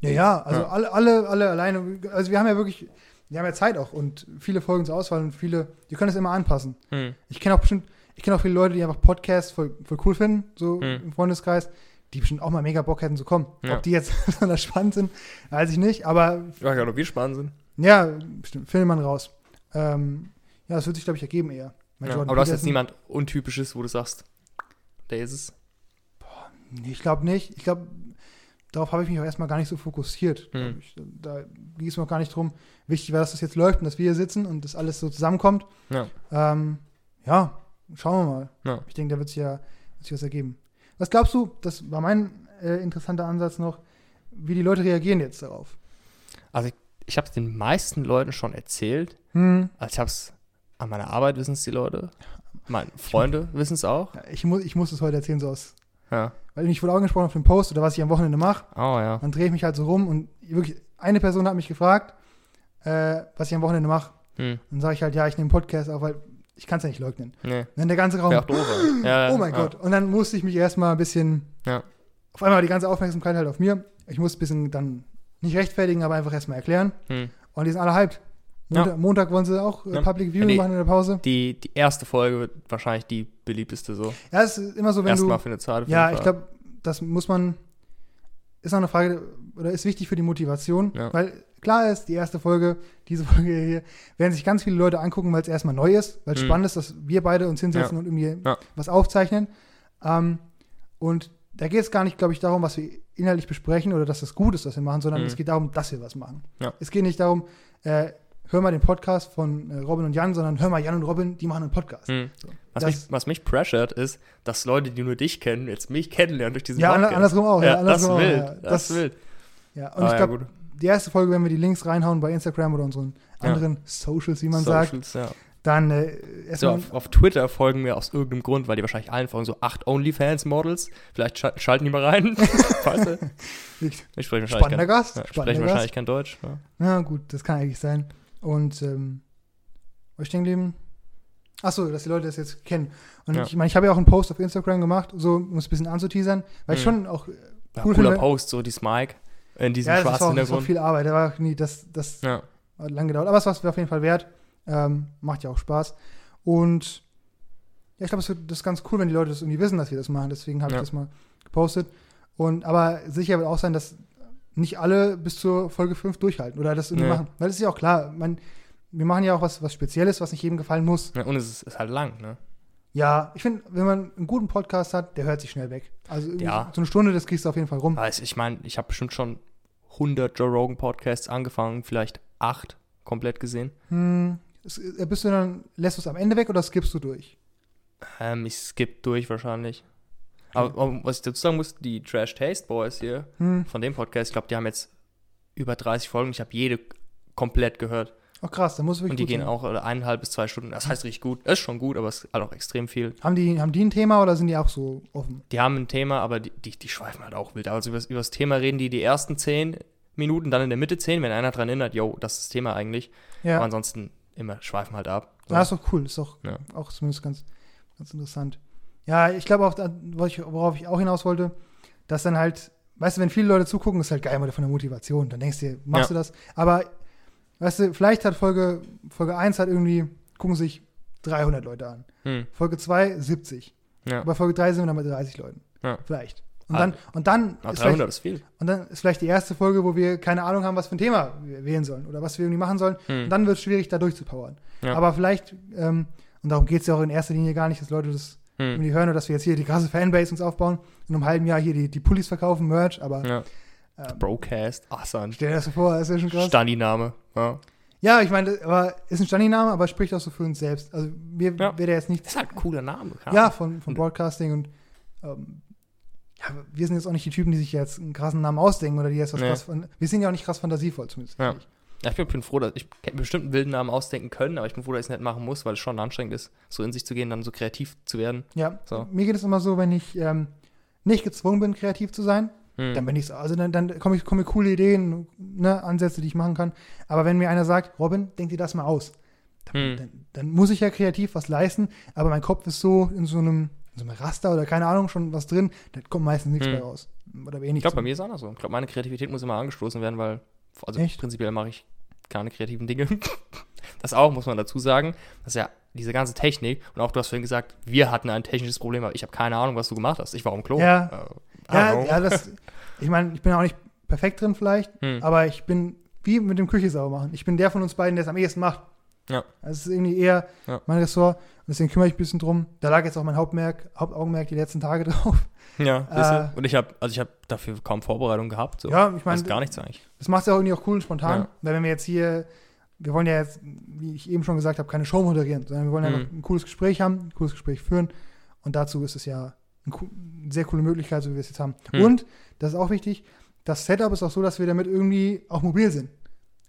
ja, ja, also Ja. Alle, alle, alle alleine. Also wir haben ja wirklich, wir haben ja Zeit auch und viele Folgen zur Auswahl und viele, die können es immer anpassen. Hm. Ich kenne auch bestimmt, ich kenne auch viele Leute, die einfach Podcasts voll, voll cool finden, so Mhm. im Freundeskreis, die bestimmt auch mal mega Bock hätten zu kommen. Ja. Ob die jetzt besonders spannend sind, weiß ich nicht, aber Ich weiß gar nicht, ob wir spannend sind. ja, bestimmt, findet man raus. Ähm, ja, das wird sich, glaube ich, ergeben eher. Ja. Aber du hast jetzt Peterson- niemand Untypisches, wo du sagst, der ist es. Nee, ich glaube nicht. Ich glaube, darauf habe ich mich auch erstmal gar nicht so fokussiert. Hm. Da ging es mir auch gar nicht drum. Wichtig war, dass das jetzt läuft und dass wir hier sitzen und das alles so zusammenkommt. Ja. Ähm, ja, schauen wir mal. Ja. Ich denke, da wird sich ja wird sich was ergeben. Was glaubst du, das war mein äh, interessanter Ansatz noch, wie die Leute reagieren jetzt darauf? Also ich, ich habe es den meisten Leuten schon erzählt. Hm, Also ich habe es an meiner Arbeit, wissen es die Leute. Meine Freunde wissen es auch. ich, mu ich muss es heute erzählen, so aus. Ja. Weil ich wurde auch angesprochen auf dem Post oder was ich am Wochenende mache. Oh ja. Dann drehe ich mich halt so rum und wirklich, eine Person hat mich gefragt, äh, was ich am Wochenende mache. Hm. Dann sage ich halt, ja, ich nehme einen Podcast auf, weil ich kann es ja nicht leugnen. Nee. Dann der ganze Raum, auch doof. Ja, oh mein ja. Gott. Und dann musste ich mich erstmal ein bisschen, Ja. auf einmal war die ganze Aufmerksamkeit halt auf mir. Ich musste ein bisschen dann nicht rechtfertigen, aber einfach erstmal erklären. Hm. Und die sind alle hyped. Ja. Montag, Montag wollen sie auch äh. Public Viewing die- machen in der Pause. Die, die erste Folge wird wahrscheinlich die beliebteste so. Ja, es ist immer so, wenn Erstmal du. für eine Zahl. auf Ja, ich glaube, das muss man. Ist auch eine Frage, oder ist wichtig für die Motivation. Ja. Weil klar ist, die erste Folge, diese Folge hier, werden sich ganz viele Leute angucken, weil es erstmal neu ist, weil es Mhm. spannend ist, dass wir beide uns hinsetzen und irgendwie Ja. was aufzeichnen. Ähm, und da geht es gar nicht, glaube ich, darum, was wir inhaltlich besprechen oder dass das gut ist, was wir machen, sondern Mhm. es geht darum, dass wir was machen. Ja. Es geht nicht darum, äh, hör mal den Podcast von äh, Robin und Jan, sondern hör mal Jan und Robin, die machen einen Podcast. Hm. So. Was, Das- mich, was mich pressured ist, dass Leute, die nur dich kennen, jetzt mich kennenlernen durch diesen Ja, Podcast. andersrum auch. Ja, Ja, das andersrum ist auch, wild. ja. Das Das, ist wild. ja. Und Ah, ich ja, glaube. Die erste Folge, wenn wir die Links reinhauen bei Instagram oder unseren Ja. anderen Socials, wie man sagt, Socials, ja. dann äh, So, erstmal. auf, auf Twitter folgen mir aus irgendeinem Grund, weil die wahrscheinlich allen folgen, so acht OnlyFans-Models. Vielleicht schal- schalten die mal rein. weißt du? Ich spreche wahrscheinlich, spannender kein, Gast. ja, ich spannender spreche Gast. wahrscheinlich kein Deutsch. Ja. Ja, gut, das kann eigentlich sein. Und ähm, ich stehen geblieben? Achso, dass die Leute das jetzt kennen. Und Ja. ich meine, ich habe ja auch einen Post auf Instagram gemacht, so um es ein bisschen anzuteasern, weil ich Mhm. schon auch. äh, Ja, Cool cooler finde- Post, so die Smike in diesem Ja, schwarzen auch, das ist auch Hintergrund. viel Arbeit. War auch nie, das, das Ja. hat lang gedauert. Aber es war auf jeden Fall wert. Ähm, macht ja auch Spaß. Und ja, ich glaube, das ist ganz cool, wenn die Leute das irgendwie wissen, dass wir das machen. Deswegen habe Ja. ich das mal gepostet. Und aber sicher wird auch sein, dass nicht alle bis zur Folge 5 durchhalten oder das irgendwie Nee. machen. Weil das ist ja auch klar, man, wir machen ja auch was, was Spezielles, was nicht jedem gefallen muss. ja. Und es ist, ist halt lang, ne? Ja, ich finde, wenn man einen guten Podcast hat, der hört sich schnell weg. Also Ja. so eine Stunde, das kriegst du auf jeden Fall rum. Also ich meine, ich habe bestimmt schon 100 Joe Rogan Podcasts angefangen, vielleicht acht komplett gesehen. Hm, äh, bist du dann, lässt du es am Ende weg oder skippst du durch? Ähm, ich skippe durch wahrscheinlich. Aber, aber was ich dazu sagen muss, die Trash Taste Boys hier Hm, von dem Podcast, ich glaube, die haben jetzt über 30 Folgen. Ich habe jede komplett gehört. Oh krass, da muss wirklich Und die gehen sein. auch äh, eineinhalb bis zwei Stunden. Das heißt richtig gut. Ist schon gut, aber es ist halt auch extrem viel. Haben die, haben die ein Thema oder sind die auch so offen? Die haben ein Thema, aber die, die, die schweifen halt auch wild. Also über, über das Thema reden die die ersten zehn Minuten, dann in der Mitte zehn, wenn einer dran erinnert, yo, das ist das Thema eigentlich. Ja, Aber ansonsten immer schweifen halt ab. So. ja ist doch cool, ist doch Ja. auch zumindest ganz, ganz interessant. Ja, ich glaube auch, worauf ich, auch hinaus wollte, dass dann halt, weißt du, wenn viele Leute zugucken, ist halt geil mal von der Motivation. Dann denkst du dir, machst Ja. du das? Aber, weißt du, vielleicht hat Folge, Folge 1 hat irgendwie, gucken sich 300 Leute an. Hm. Folge 2 70. Ja. Bei Folge 3 sind wir dann bei 30 Leuten. Ja. Vielleicht. Und Ah. dann, und dann Aber ist 300 vielleicht, ist viel. und dann ist vielleicht die erste Folge, wo wir keine Ahnung haben, was für ein Thema wir wählen sollen oder was wir irgendwie machen sollen. Hm. Und dann wird es schwierig, da durchzupowern. Ja. Aber vielleicht, ähm, und darum geht es ja auch in erster Linie gar nicht, dass Leute das Hm. irgendwie hören oder dass wir jetzt hier die krasse Fanbase uns aufbauen und in einem halben Jahr hier die, die Pullis verkaufen, Merch, aber Ja. ähm, Brocast, Asan. stell dir das so vor, das ist ja schon krass. Stani-Name. Ja. Ja, ich meine, aber ist ein Stani-Name, aber spricht auch so für uns selbst. Also mir Ja. wäre der jetzt nicht. Das ist halt ein cooler Name. Ja, von, von Broadcasting und ähm, ja, wir sind jetzt auch nicht die Typen, die sich jetzt einen krassen Namen ausdenken oder die jetzt was Nee. krass von. Wir sind ja auch nicht krass fantasievoll, zumindest. Ja. Ja, ich bin, bin froh, dass ich hätte mir bestimmt einen wilden Namen ausdenken können, aber ich bin froh, dass ich es nicht machen muss, weil es schon anstrengend ist, so in sich zu gehen, dann so kreativ zu werden. Ja, So. mir geht es immer so, wenn ich ähm, nicht gezwungen bin, kreativ zu sein, Hm. dann bin ich also dann, dann komme ich, kommen coole Ideen, ne, Ansätze, die ich machen kann. Aber wenn mir einer sagt, Robin, denk dir das mal aus, dann, Hm. dann, dann muss ich ja kreativ was leisten, aber mein Kopf ist so in so einem, in so einem Raster oder keine Ahnung, schon was drin, da kommt meistens nichts Hm. mehr raus. Oder wenig. Ich glaube, bei mir ist es andersrum. Ich glaube, meine Kreativität muss immer angestoßen werden, weil, also Echt? prinzipiell mache ich keine kreativen Dinge. Das auch, muss man dazu sagen. Das ist ja diese ganze Technik. Und auch du hast vorhin gesagt, wir hatten ein technisches Problem, aber ich habe keine Ahnung, was du gemacht hast. Ich war dem Klo. Ja. Äh, Ja, ja, das, ich meine, ich bin auch nicht perfekt drin vielleicht, Hm. aber ich bin wie mit dem Küche sauber machen. Ich bin der von uns beiden, der es am ehesten macht. Ja. Also es ist irgendwie eher Ja. mein Ressort und deswegen kümmere ich ein bisschen drum. Da lag jetzt auch mein Hauptmerk, Hauptaugenmerk die letzten Tage drauf. Ja, Äh, und ich habe, also ich habe dafür kaum Vorbereitung gehabt. So. Ja, ich meine, gar nichts eigentlich. das macht es ja auch irgendwie auch cool und spontan. Ja. Weil wenn wir jetzt hier, wir wollen ja jetzt, wie ich eben schon gesagt habe, keine Show moderieren, sondern wir wollen ja Mhm. noch ein cooles Gespräch haben, ein cooles Gespräch führen. Und dazu ist es ja eine sehr coole Möglichkeit, so wie wir es jetzt haben. Mhm. Und, das ist auch wichtig, das Setup ist auch so, dass wir damit irgendwie auch mobil sind.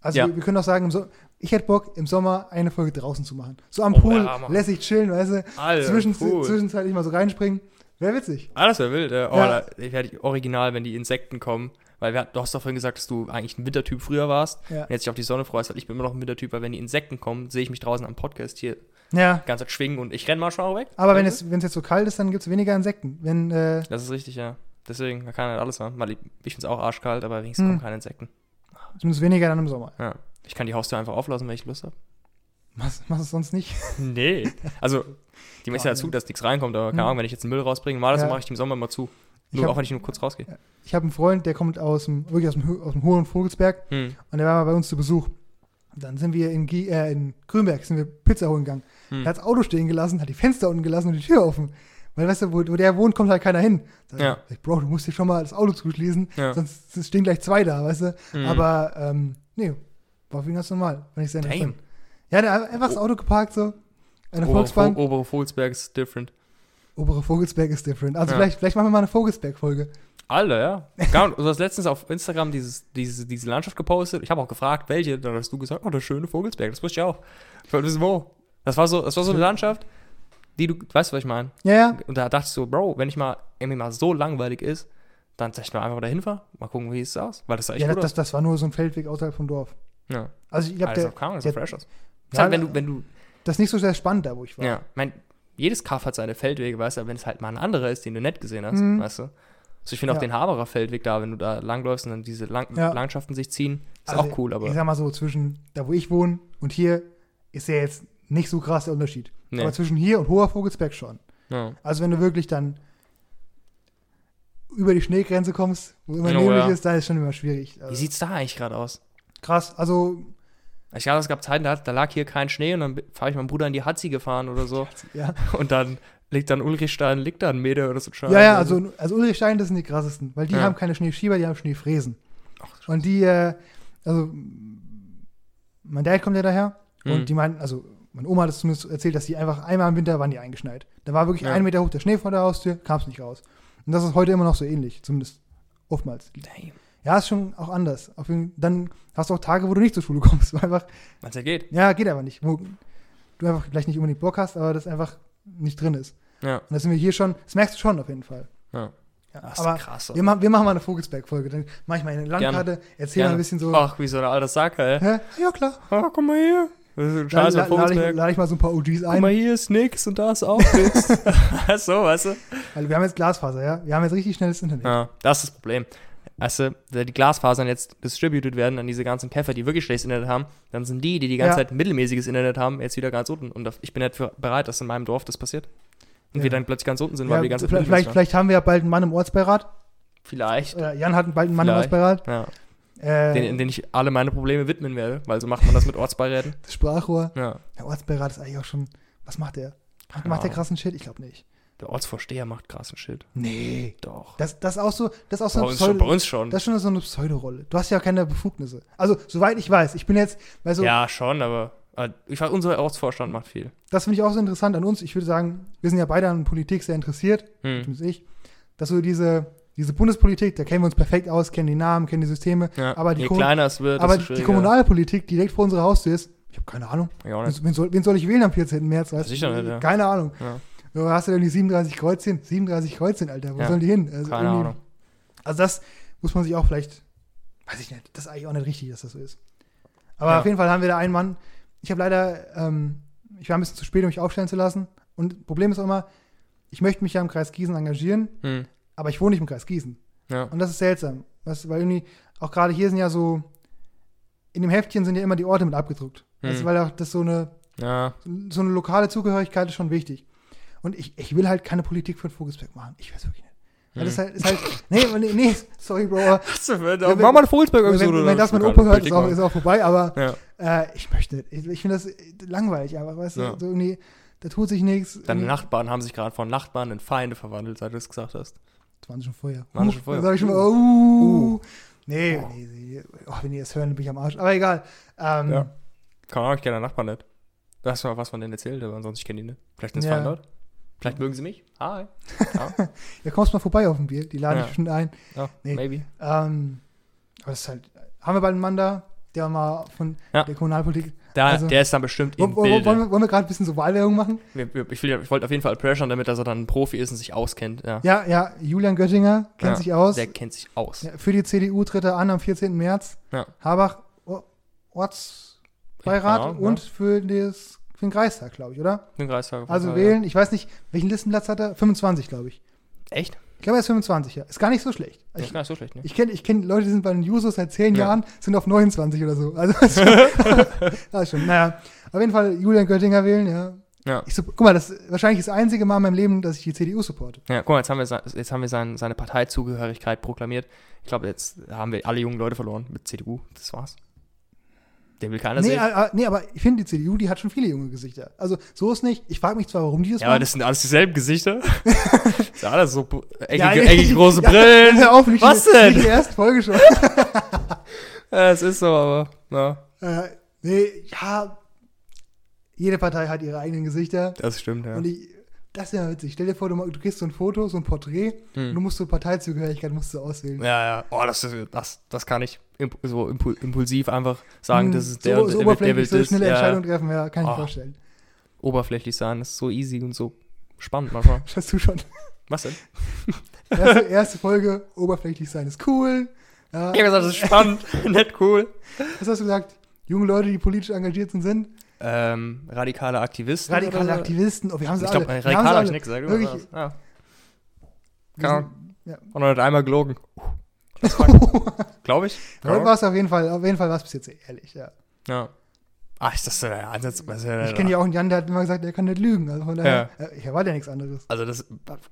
Also Ja. wir, wir können auch sagen, so ich hätte Bock, im Sommer eine Folge draußen zu machen. So am Oh, Pool, ja, lässig chillen, weißt du? Alter, Zwischen, cool. Zwischenzeitlich mal so reinspringen. Wäre witzig. Ah, das wäre wild. Äh, oh, Ja. da werde ich original, wenn die Insekten kommen. Weil wir, du hast doch vorhin gesagt, dass du eigentlich ein Wintertyp früher warst. Ja. Und jetzt dich auf die Sonne freust, weil ich bin immer noch ein Wintertyp, weil wenn die Insekten kommen, sehe ich mich draußen am Podcast hier Ja. die ganze Zeit schwingen und ich renne mal schon weg. Aber wenn es, wenn es jetzt so kalt ist, dann gibt es weniger Insekten. Wenn, äh? Das ist richtig, ja. Deswegen, man kann halt alles haben. Ich, finde es auch arschkalt, aber wenigstens Hm. kommen keine Insekten. zumindest weniger dann im Sommer. Ja. Ich kann die Haustür einfach auflassen, wenn ich Lust habe. Machst, machst du es sonst nicht? Nee. Also, die messen ja zu, dass nichts reinkommt, aber keine Hm. Ahnung, wenn ich jetzt den Müll rausbringe, normalerweise Ja. mache ich die im Sommer mal zu. Ich Nur hab- auch wenn ich nur kurz rausgehe. Ich habe einen Freund, der kommt aus dem, wirklich aus dem, aus dem hohen Vogelsberg Hm. und der war mal bei uns zu Besuch. Und dann sind wir in, Gie- äh, in Grünberg, sind wir Pizza holen gegangen. Hm. Er hat das Auto stehen gelassen, hat die Fenster unten gelassen und die Tür offen. Weil, weißt du, wo, wo der wohnt, kommt halt keiner hin. Sag, Ja. ich, Bro, du musst dir schon mal das Auto zuschließen, Ja. sonst stehen gleich zwei da, weißt du. Hm. Aber, ähm, nee, war für ihn ganz normal. Fand ich sehr interessant. Ja, der hat einfach das Auto geparkt, so. Eine Volksbank. Vo- obere Vogelsberg ist different. Obere Vogelsberg ist different. Also Ja. vielleicht, vielleicht machen wir mal eine Vogelsberg-Folge. Alter, ja. Du hast letztens auf Instagram dieses, diese, diese Landschaft gepostet. Ich habe auch gefragt, welche. Dann hast du gesagt, oh, das schöne Vogelsberg. Das wusste ich auch. Ich wollte wissen, wo. Das war so, das war so eine Landschaft, die du, weißt du, was ich meine? Ja, ja. Und da dachte ich so, Bro, wenn ich mal irgendwie mal so langweilig ist, dann sag ich mal einfach mal dahin fahren. Mal gucken, wie es aus. Weil das sah echt Ja, gut das, das, war nur so ein Feldweg außerhalb vom Dorf. Ja. Also ich glaube, Also, der, keine Ahnung, das der- fresh aus. Ja, halt, wenn du, wenn du, das ist nicht so sehr spannend da, wo ich war. ja, mein, jedes Kaff hat seine Feldwege, weißt du, aber wenn es halt mal ein anderer ist, den du nicht gesehen hast, Mhm. weißt du. Also ich finde auch Ja. den Haberer Feldweg da, wenn du da langläufst und dann diese Lang Ja. Landschaften sich ziehen, ist Also, auch cool, aber. Ich sag mal so, zwischen da, wo ich wohne und hier ist ja jetzt nicht so krass der Unterschied. Nee. Aber zwischen hier und Hoher Vogelsberg schon. Ja. Also wenn du wirklich dann über die Schneegrenze kommst, wo immer Oh, neblig ist, da ist schon immer schwierig. Wie Also, sieht's da eigentlich gerade aus? krass. Also, Ich glaube, es gab Zeiten, da, da lag hier kein Schnee und dann fahre ich meinem Bruder in die Hatzi gefahren oder so. ja. Und dann liegt dann Ulrichstein, liegt da ein Meter oder so. Ja, ja, also, also Ulrichstein, das sind die krassesten, weil die Ja. haben keine Schneeschieber, die haben Schneefräsen. Ach, Und die, äh, also, mein Dad kommt ja daher Mhm. und die meinten, also, meine Oma hat es zumindest erzählt, dass die einfach einmal im Winter waren die eingeschneit. Da war wirklich Ja. ein Meter hoch der Schnee vor der Haustür, kam es nicht raus. Und das ist heute immer noch so ähnlich, zumindest oftmals. Damn. Ja, ist schon auch anders. Auf jeden, dann hast du auch Tage, wo du nicht zur Schule kommst, weil einfach, Was ja geht. ja, geht einfach nicht. Wo du einfach vielleicht nicht unbedingt Bock hast, aber das einfach nicht drin ist. Ja. Und das sind wir hier schon, das merkst du schon auf jeden Fall. ja. Ja, Das ist aber krass. wir, machen, wir machen mal eine Vogelsberg-Folge. Dann mache ich mal eine Landkarte, erzähl mal ein bisschen so. Ach, wie so ein alter Sacker, ey. Hä? Ja, klar. Oh, guck mal hier. Das ist ein Lade Scheiß la, auf lade ich, lade ich mal so ein paar OGs Guck ein. mal, hier ist nix und da ist auch nichts. so, weißt du? Weil wir haben jetzt Glasfaser, ja? Wir haben jetzt richtig schnelles Internet. Ja, das ist das Problem. Weißt du, wenn die Glasfasern jetzt distributed werden an diese ganzen Käfer, die wirklich schlechtes Internet haben, dann sind die, die die ganze Ja. Zeit mittelmäßiges Internet haben, jetzt wieder ganz unten. Und ich bin nicht für bereit, dass in meinem Dorf das passiert. Und Ja. wir dann plötzlich ganz unten sind, Ja, weil wir die ganze Zeit vielleicht, vielleicht, vielleicht haben wir ja bald einen Mann im Ortsbeirat. Vielleicht. Oder Jan hat bald einen Mann im Vielleicht. Ortsbeirat. Ja. Äh, Den, in den ich alle meine Probleme widmen werde, weil so macht man das mit Ortsbeiräten. das Sprachrohr. Ja. Der Ortsbeirat ist eigentlich auch schon. Was macht der? Macht, Keine macht der krassen Shit? Ich glaube nicht. Der Ortsvorsteher macht Shit. Nee. Doch. Das, das ist auch so, das ist auch so bei, eine uns schon, bei uns schon. das ist schon so eine Pseudorolle. Du hast ja keine Befugnisse. Also, soweit ich weiß, ich bin jetzt, weil so, ja, schon, aber äh, ich weiß, unser Ortsvorstand macht viel. das finde ich auch so interessant an uns. Ich würde sagen, wir sind ja beide an Politik sehr interessiert, Hm. zumindest ich, dass so diese, diese Bundespolitik, da kennen wir uns perfekt aus, kennen die Namen, kennen die Systeme, Ja. aber die, Je Kom kleiner es wird, aber die. Kommunalpolitik, die direkt vor unserer Haustür ist, ich habe keine Ahnung. Wen soll, wen soll ich wählen am 14. März? Weißt Sicher du? nicht, ja. Keine Ahnung. Ja. Du hast du denn die 37 Kreuzchen? 37 Kreuzchen, Alter. Wo Ja. sollen die hin? Also Keine Ahnung. Also das muss man sich auch vielleicht, weiß ich nicht, das ist eigentlich auch nicht richtig, dass das so ist. Aber Ja. auf jeden Fall haben wir da einen Mann. Ich habe leider, ähm, ich war ein bisschen zu spät, um mich aufstellen zu lassen. Und Problem ist auch immer, ich möchte mich ja im Kreis Gießen engagieren, Hm. aber ich wohne nicht im Kreis Gießen. Ja. Und das ist seltsam. Du, weil irgendwie, auch gerade hier sind ja so, in dem Heftchen sind ja immer die Orte mit abgedruckt. Weißt, du, Hm. weil auch das so eine, ja. so eine lokale Zugehörigkeit ist schon wichtig. Und ich, ich will halt keine Politik für den Vogelsberg machen. Ich weiß wirklich nicht. Weil das Hm. halt, ist halt, nee, nee, nee, sorry, Bro. aber Mach mal eine Vogelsberg-Episode. wenn, oder wenn das mein was? Opa hört, ist auch, ist auch vorbei, aber Ja. äh, ich möchte. Ich, ich finde das langweilig, aber weißt Ja. du, so irgendwie, da tut sich nichts. Deine Nachbarn haben sich gerade von Nachbarn in Feinde verwandelt, seit du es gesagt hast. Das waren sie schon vorher. Waren Uh, schon vorher. Da sag ich schon mal, uh. Nee, nee, nee, oh, wenn die das hören, dann bin ich am Arsch. Aber egal. Ähm, Ja. Keine Ahnung, ich kenne deinen Nachbarn nicht. Du hast mal was von denen erzählt, aber ansonsten ich kenne die nicht. Vielleicht sind es Ja. fein dort. Vielleicht mögen sie mich. Hi. Ja, ja, kommst mal vorbei auf ein Bier. Die laden Ja. bestimmt ein. ja Nee. maybe. Ähm, aber das ist halt, haben wir bald einen Mann da, der mal von Ja. der Kommunalpolitik. Da, Also- der ist dann bestimmt im wo, Bilde. wollen wir, wir gerade ein bisschen so Wahlwerbung machen? Wir- wir- Ich, ich wollte auf jeden Fall pressure, damit dass er dann ein Profi ist und sich auskennt. Ja. Ja, ja, Julian Göttinger kennt Ja, sich aus. Der kennt sich aus. Für die CDU tritt er an am 14. März. Habach Ortsbeirat Ahnung, und für, das, für den Kreistag, glaube ich, oder? Den Kreistag Also Fall, wählen, ich weiß nicht, welchen Listenplatz hat er? 25, glaube ich. Ja. Echt? Ich glaube, er ist 25, ja. Ist gar nicht so schlecht. Das ist gar nicht so schlecht, ne? ich kenne ich kenn Leute, die sind bei den Jusos seit 10 Ja. Jahren, sind auf 29 oder so. Also, das ist schon, das ist schon, naja. Auf jeden Fall Julian Göttinger wählen, ja. Ja. Ich, guck mal, das ist wahrscheinlich das einzige Mal in meinem Leben, dass ich die CDU supporte. Ja, guck mal, jetzt haben wir, jetzt haben wir sein, seine Parteizugehörigkeit proklamiert. Ich glaube, jetzt haben wir alle jungen Leute verloren mit CDU. Das war's. Den will keiner Nee, sehen. äh, äh, nee, aber ich finde, die CDU, die hat schon viele junge Gesichter. Also, so ist nicht. Ich frage mich zwar, warum die das Ja, aber machen. das sind alles dieselben Gesichter. das sind alles so eckige, Ja, eckige große ja, Brillen. Hör auf, nicht Was denn? Nicht die erste Folge schon. Ja, es ist so, aber. Ja, äh, nee, ja. Jede Partei hat ihre eigenen Gesichter. das stimmt, ja. Und ich, das ist ja witzig. Stell dir vor, du, du kriegst so ein Foto, so ein Porträt, und du Hm. musst so Parteizugehörigkeit musst du auswählen. Ja, ja. Oh, das, ist, das, das kann ich imp so impul impulsiv einfach sagen, Hm, das ist so, der, so und der, der, oberflächlich, will so eine das. schnelle Ja, Entscheidung treffen, ja, kann ich mir Oh. vorstellen. oberflächlich sein, das ist so easy und so spannend manchmal. Das hast du schon. Was denn? Erste, erste Folge, oberflächlich sein ist cool. Ja, Ich habe gesagt, das ist spannend, nicht cool. was hast du gesagt? Junge Leute, die politisch engagiert sind, sind Ähm, radikale Aktivisten. radikale so? Aktivisten. Oh, wir haben sie Ich alle. glaube, Wir haben radikal habe ich nicht gesagt. Wirklich. Ja. Sind- ja. Und noch nicht einmal gelogen. Glaube ich. Heute war es auf jeden Fall, auf jeden Fall war es bis jetzt ehrlich, ja. Ja. Ach, ist das der Ansatz? ja Ich kenne ja auch einen Jan, der hat immer gesagt, er kann nicht lügen. Also von daher, äh, hier war ja nichts anderes. Also das,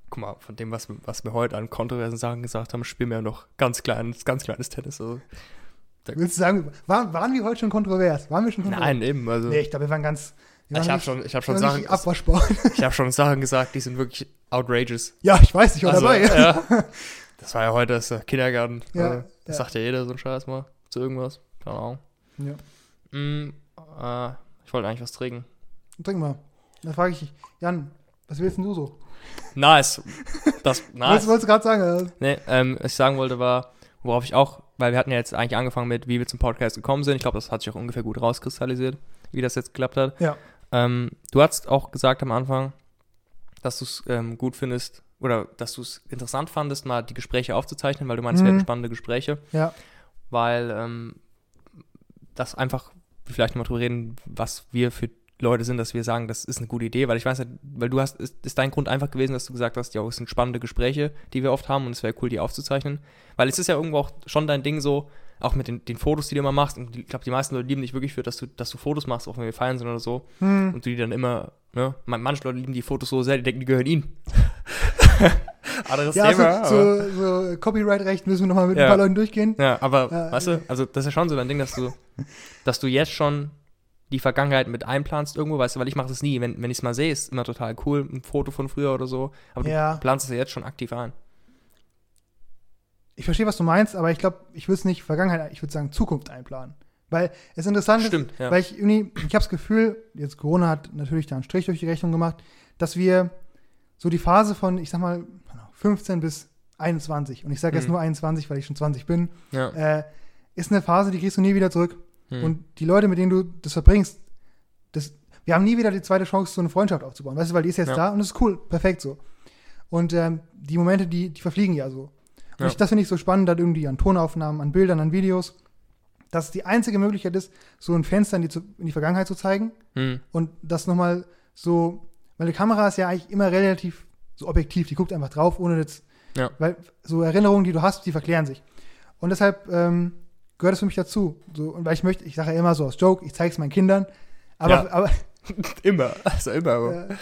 guck mal, von dem, was, was wir heute an kontroversen Sachen gesagt haben, spielen wir noch ganz kleines, ganz kleines Tennis. Also, Willst du sagen, waren, waren wir heute schon kontrovers? Waren wir schon kontrovers? nein, eben. Also, Nee, ich glaube, wir waren ganz. Wir ich waren habe richtig- schon, ich hab schon Sachen, ich hab schon Sachen gesagt, die sind wirklich outrageous. ja, ich weiß, ich war Also, dabei. ja. Das war ja heute das äh, Kindergarten. Ja, Also, das ja. sagt ja jeder so ein Scheiß mal zu irgendwas. Keine Ahnung. Ja. Mm, äh, ich wollte eigentlich was trinken. Trink mal. Dann frage ich dich, Jan, was willst denn du so? Nice. Das, Was nice. wolltest du gerade sagen? Nee, ähm, was ich sagen wollte war, worauf ich auch, weil wir hatten ja jetzt eigentlich angefangen mit, wie wir zum Podcast gekommen sind. Ich glaube, das hat sich auch ungefähr gut rauskristallisiert, wie das jetzt geklappt hat. Ja. Ähm, du hast auch gesagt am Anfang, dass du es ähm, gut findest oder dass du es interessant fandest, mal die Gespräche aufzuzeichnen, weil du meinst, wir Mhm. hatten spannende Gespräche. Ja. Weil ähm, das einfach, wir vielleicht mal drüber reden, was wir für Leute sind, dass wir sagen, das ist eine gute Idee, weil ich weiß nicht, weil du hast, ist, ist dein Grund einfach gewesen, dass du gesagt hast, ja, es sind spannende Gespräche, die wir oft haben und es wäre cool, die aufzuzeichnen. Weil es ist ja irgendwo auch schon dein Ding so, auch mit den, den Fotos, die du immer machst, und ich glaube, die meisten Leute lieben dich wirklich für, dass du, dass du Fotos machst, auch wenn wir feiern sind oder so, Hm. und du die dann immer, ne, man- manche Leute lieben die Fotos so sehr, die denken, die gehören ihnen. Anderes Ja, Thema. aber- so, so, so Copyright-Recht müssen wir nochmal mit Ja. ein paar Leuten durchgehen. ja, aber Ja, weißt du, also das ist ja schon so dein Ding, dass du, dass du jetzt schon die Vergangenheit mit einplanst irgendwo, weißt du, weil ich mache das nie. Wenn, wenn ich es mal sehe, ist immer total cool, ein Foto von früher oder so. Aber Ja. du planst es ja jetzt schon aktiv ein. Ich verstehe, was du meinst, aber ich glaube, ich würde es nicht Vergangenheit, ich würde sagen Zukunft einplanen. Weil es interessant ist, Stimmt, ja. weil ich irgendwie, ich habe das Gefühl, jetzt Corona hat natürlich da einen Strich durch die Rechnung gemacht, dass wir so die Phase von, ich sag mal, 15 bis 21, und ich sage jetzt Mhm. nur 21, weil ich schon 20 bin, ja. äh, ist eine Phase, die kriegst du nie wieder zurück. Hm. Und die Leute, mit denen du das verbringst, das, wir haben nie wieder die zweite Chance, so eine Freundschaft aufzubauen. Weißt du, weil die ist jetzt Ja. da und das ist cool, perfekt so. Und ähm, die Momente, die, die verfliegen ja so. Und Ja. ich, das finde ich so spannend, dann irgendwie an Tonaufnahmen, an Bildern, an Videos, dass es die einzige Möglichkeit ist, so ein Fenster in die, in die Vergangenheit zu zeigen Hm. und das nochmal so, weil die Kamera ist ja eigentlich immer relativ so objektiv, die guckt einfach drauf, ohne jetzt, Ja. weil so Erinnerungen, die du hast, die verklären sich. Und deshalb ähm, gehört es für mich dazu. So, und weil ich möchte, ich sage ja immer so aus Joke, ich zeige es meinen Kindern, aber, Ja. aber Immer, also immer. äh,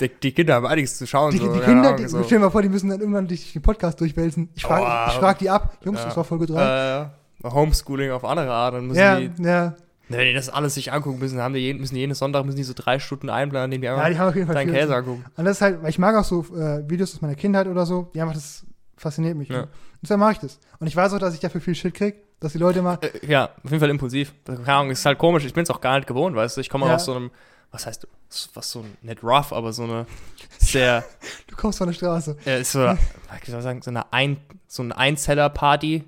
Die, die Kinder haben einiges zu schauen. die, so, die Kinder, Ahnung, die, so. stell dir mal vor, die müssen dann irgendwann durch den Podcast durchwälzen. Ich frage Oh. ich frag die ab, Jungs, Ja. das war Folge 3. Äh, Homeschooling auf andere Art. Dann müssen ja, die, ja, wenn die das alles sich angucken müssen, haben die jeden, müssen jeden Sonntag müssen die so drei Stunden einplanen, indem die einfach ja, die haben auf jeden Fall deinen. Käse angucken. Und das ist halt, weil ich mag auch so äh, Videos aus meiner Kindheit oder so, die einfach, das fasziniert mich. Ja. Und deshalb mache ich das. Und ich weiß auch, dass ich dafür viel Shit krieg, dass die Leute immer, Äh, ja, auf jeden Fall impulsiv. Keine Ahnung, ist halt komisch. Ich bin es auch gar nicht gewohnt, weißt du. Ich komme Ja. aus so einem, was heißt, was so nicht rough, aber so eine sehr, du kommst von der Straße. äh, ist so, wie soll ich sagen, so eine ein, so eine Einzeller-Party,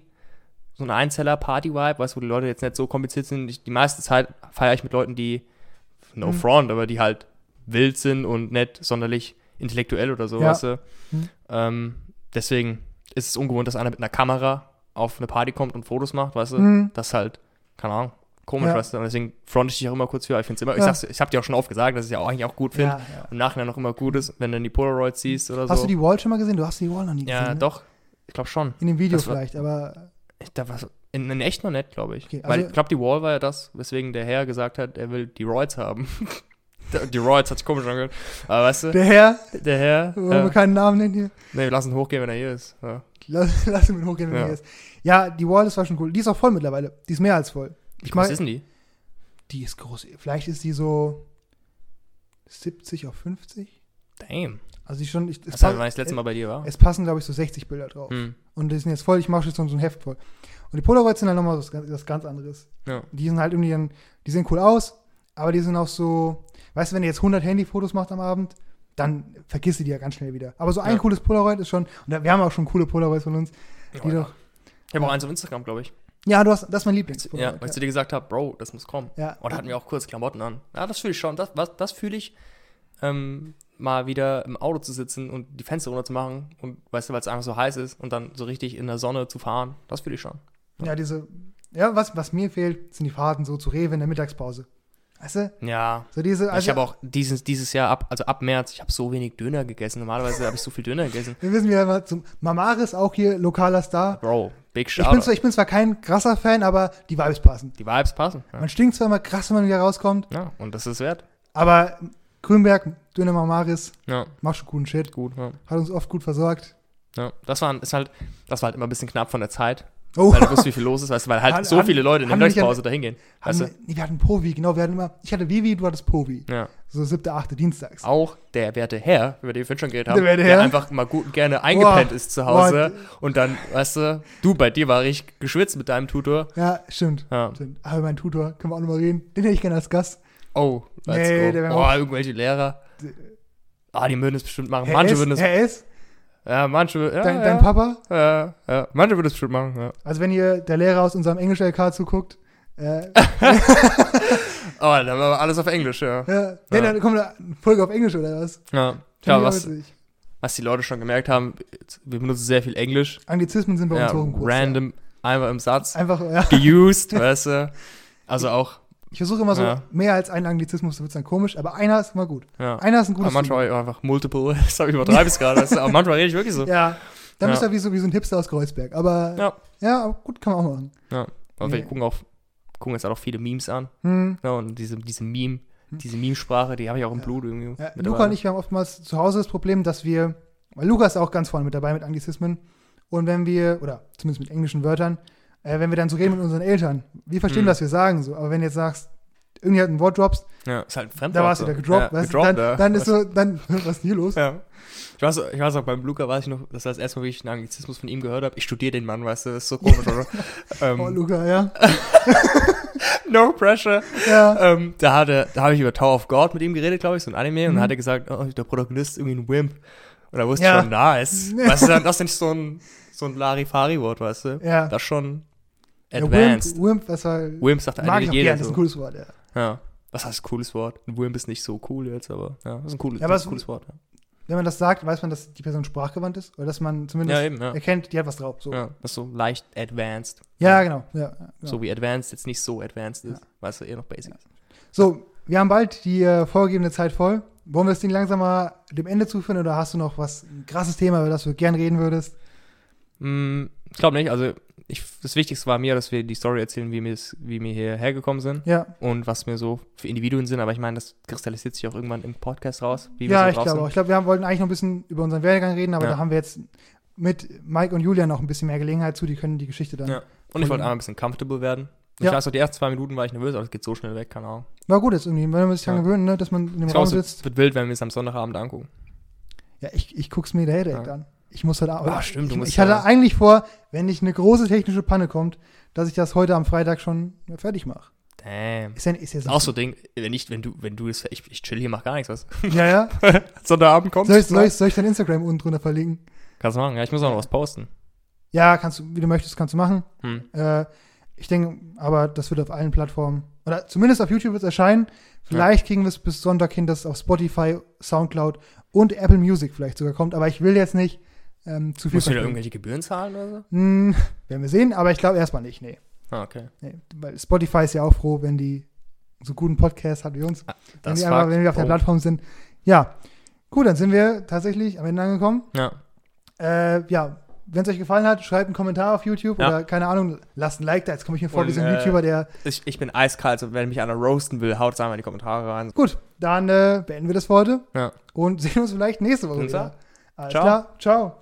so eine Einzeller-Party-Vibe, weißt du, wo die Leute jetzt nicht so kompliziert sind. Ich, die meiste Zeit feiere ich mit Leuten, die, no Mhm. front, aber die halt wild sind und nicht sonderlich intellektuell oder so, Ja. weißt du. Mhm. Ähm, deswegen ist es ungewohnt, dass einer mit einer Kamera auf eine Party kommt und Fotos macht, weißt du. Mhm. Das ist halt, keine Ahnung, komisch, Ja. weißt du. Und deswegen fronte ich dich auch immer kurz für. Ich finde immer, ich, Ja. sag's, ich habe dir auch schon oft gesagt, dass ich ja auch eigentlich auch gut finde. Ja, ja. Im Nachhinein noch immer gut ist, wenn du dann die Polaroids siehst oder Hast so. du die Wall schon mal gesehen? Du hast die Wall noch nie ja, gesehen. ne? doch. Ich glaube schon. In dem Video Das war- vielleicht, aber Ich, da war's in, in echt noch nicht, glaube ich. Okay, Weil also- ich glaube, die Wall war ja das, weswegen der Herr gesagt hat, er will die Roids haben. Die Roids hat sich komisch angehört. Aber weißt du, der Herr, der Herr. wollen wir Ja, keinen Namen nennen hier, nee, wir lassen ihn hochgehen, wenn er hier ist. Ja. Lass, lass ihn mit hochgehen, wenn Ja. er ist. Ja, die Wall ist war schon cool. Die ist auch voll mittlerweile. Die ist mehr als voll. Wie Ich groß mag- ist denn die? Die ist groß. Vielleicht ist die so 70 auf 50. Damn. Also ist schon, ich, es, Das ich das letzte Mal bei dir war. es passen, glaube ich, so 60 Bilder drauf. Hm. Und die sind jetzt voll, ich mache jetzt so ein Heft voll. Und die Polaroids sind halt nochmal was, ganz- was ganz anderes. Ja. Die sind halt irgendwie, die sehen cool aus, aber die sind auch so, weißt du, wenn ihr jetzt 100 Handyfotos macht am Abend, dann vergisst ihr die ja ganz schnell wieder. Aber so ein Ja. cooles Polaroid ist schon, und wir haben auch schon coole Polaroids von uns, die Ja, ja. doch, Ich habe auch eins auf Instagram, glaube ich. ja, du hast, das ist mein Lieblings. Ja, weil ich zu dir gesagt habe, Bro, das muss kommen. ja. Und da hatten wir auch kurz Klamotten an. Ja, das fühle ich schon. Das, was- das fühle ich, ähm, mal wieder im Auto zu sitzen und die Fenster runter zu machen und, weißt du, weil es einfach so heiß ist und dann so richtig in der Sonne zu fahren. Das fühle ich schon. ja, diese, ja, was, was mir fehlt, sind die Fahrten so zu Rewe in der Mittagspause. Weißt du? Ja. So diese, also, ich habe auch dieses, dieses Jahr, ab, also ab März, ich habe so wenig Döner gegessen. Normalerweise habe ich so viel Döner gegessen. wir wissen ja mal zum Mamaris, auch hier lokaler Star. Bro, big Ich bin, shout zwar, ich bin zwar kein krasser Fan, aber die Vibes passen. Die Vibes passen. Ja. Man stinkt zwar immer krass, wenn man wieder rauskommt, ja, und das ist wert. aber Grünberg, Döner Mamaris, Ja, macht schon guten Shit. gut. Ja. Hat uns oft gut versorgt. Ja. Das, war, ist halt, das war halt immer ein bisschen knapp von der Zeit, Oh, weil du wusstest, wie viel los ist, weißt du, weil halt Hat- so viele Leute in der Mittagspause dahin gehen. Weißt wir, nee, wir hatten Povi, genau. Wir hatten immer, ich hatte Vivi, du hattest Povi. du? Ja. So siebte, achte Dienstags. Auch der werte Herr, über den wir schon geredet Der haben, der Herr? einfach mal gut gerne eingepennt Boah. ist zu Hause Boah. und dann, weißt du, du, bei dir war ich geschwitzt mit deinem Tutor. Ja, stimmt. Ja. stimmt. Aber mein Tutor, können wir auch nochmal reden. Den hätte ich gerne als Gast. Oh, let's Nee, go. der Boah, irgendwelche Lehrer. Ah, die würden es bestimmt machen. Herr manche S, würden es, Herr S, ja, manche, ja, dein, ja, dein Papa. ja, ja, manche würden es bestimmt machen, ja. Also wenn ihr der Lehrer aus unserem Englisch-LK zuguckt, äh, Aber dann war alles auf Englisch, ja. ja, ja. dann kommt eine Folge auf Englisch oder was? Ja, ja was, was die Leute schon gemerkt haben, wir benutzen sehr viel Englisch. Anglizismen sind bei Ja, uns hoch im Kurs. random, einmal im Satz. Einfach, ja. geused, weißt du. Also auch, Ich versuche immer so, Ja. mehr als einen Anglizismus, wird dann komisch, aber einer ist immer gut. ja. Einer ist ein Aber gutes manchmal auch einfach multiple, das habe ich übertreibe es gerade, aber manchmal rede ich wirklich so. Ja, dann Ja. bist du wie so, wie so ein Hipster aus Kreuzberg. Aber ja, Ja. aber gut, kann man auch machen. Aber Nee. wir gucken, auch, gucken jetzt auch viele Memes an. Hm. Ja, und diese, diese Meme, diese Memesprache, die habe ich auch im Blut irgendwie. Ja. Luca und ich, wir haben oftmals zu Hause das Problem, dass wir, weil Luca ist auch ganz vorne mit dabei mit Anglizismen. Und wenn wir, oder zumindest mit englischen Wörtern, äh, wenn wir dann so reden mit unseren Eltern, wir verstehen, Hm. was wir sagen, so. Aber wenn du jetzt sagst, irgendjemand ein Wort droppst, Ja, ist halt ein da warst du wieder gedroppt, ja, weißt gedroppt, du, dann, ja. dann ist so, dann, was ist hier los? Ja. Ich weiß, ich weiß auch, beim Luca weiß ich noch, das war das erste Mal, wie ich einen Anglizismus von ihm gehört habe. Ich studiere den Mann, weißt du, das ist so komisch, oder? ähm, Oh, Luca, ja. no pressure. ja. Ähm, da hatte, da habe ich über Tower of God mit ihm geredet, glaube ich, so ein Anime, und Mhm. da hat er gesagt, oh, der Protagonist ist irgendwie ein Wimp. Und da wusste Ja. ich schon, nice. Weißt du, das ist nicht so ein, so ein Larifari-Wort, weißt du? Ja. Das ist schon Ja, advanced. Wimp, Wimp, das war, Wimp sagt eigentlich jeder gerne, das ist so. ein cooles Wort, ja. Ja. Was heißt cooles Wort? Ein Wimp ist nicht so cool jetzt, aber ja, das ist ein cooles, Ja, ist ein es- cooles Wort. Ja. Wenn man das sagt, weiß man, dass die Person sprachgewandt ist, oder dass man zumindest eben, erkennt, die hat was drauf. So. Ja. Das ist so leicht advanced. genau. Ja, ja, genau. So wie advanced jetzt nicht so advanced ist. Weißt du, eher noch basic. So, wir haben bald die äh, vorgegebene Zeit voll. Wollen wir das Ding langsam mal dem Ende zuführen oder hast du noch was, ein krasses Thema, über das du gern reden würdest? Mm, ich glaube nicht. Also, ich, das Wichtigste war mir, dass wir die Story erzählen, wie wie wir hierher gekommen sind Ja, und was wir so für Individuen sind. Aber ich meine, das kristallisiert sich auch irgendwann im Podcast raus. Wie wir ja so ich glaube auch. Ich glaube, wir haben, wollten eigentlich noch ein bisschen über unseren Werdegang reden, aber Ja. da haben wir jetzt mit Mike und Julia noch ein bisschen mehr Gelegenheit zu. Die können die Geschichte dann. Ja. Und ich wollte einmal ein bisschen comfortable werden. Und Ja. Ich weiß noch, die ersten zwei Minuten war ich nervös, aber es geht so schnell weg, keine Ahnung. War gut jetzt irgendwie, wenn man sich daran Ja. gewöhnt, ne, dass man in dem Ich Raum sitzt. es wird wild, wenn wir es am Sonntagabend angucken. Ja, ich, ich guck's mir daher direkt Ja. an. Ich muss heute Abend. Ah, stimmt, du ich, musst ich hatte ja- eigentlich vor, wenn nicht eine große technische Panne kommt, dass ich das heute am Freitag schon fertig mache. Damn. Ist ja, ist ja Ist auch so Ding, wenn ich, wenn du, wenn du das, ich, ich chill hier, mach gar nichts, was. Ja, ja. Sonntagabend kommt. Soll ich, soll, ich, soll ich dein Instagram unten drunter verlinken? Kannst du machen, ja, ich muss auch noch was posten. Ja, kannst du, wie du möchtest, kannst du machen. Hm. Äh, ich denke, aber das wird auf allen Plattformen, oder zumindest auf YouTube wird es erscheinen. Vielleicht kriegen wir es bis Sonntag hin, dass es auf Spotify, Soundcloud und Apple Music vielleicht sogar kommt. Aber ich will jetzt nicht ähm, zu viel Musst du da irgendwelche Gebühren zahlen oder so? Hm, werden wir sehen, aber ich glaube erstmal nicht, nee. Ah, okay. nee. Weil Spotify ist ja auch froh, wenn die so guten Podcast hat wie uns. wenn, Das wir einfach, wenn wir auf der Oh. Plattform sind. Ja, gut, dann sind wir tatsächlich am Ende angekommen. Ja. Äh, ja, wenn es euch gefallen hat, schreibt einen Kommentar auf YouTube Ja. oder keine Ahnung, lasst ein Like da. Jetzt komme ich mir vor Und, wie so ein äh, YouTuber, der. Ich, ich bin eiskalt, also wenn mich einer roasten will, haut es einmal in die Kommentare rein. Gut, dann äh, beenden wir das für heute Ja. und sehen uns vielleicht nächste Woche wieder. Alles Ciao. klar, ciao.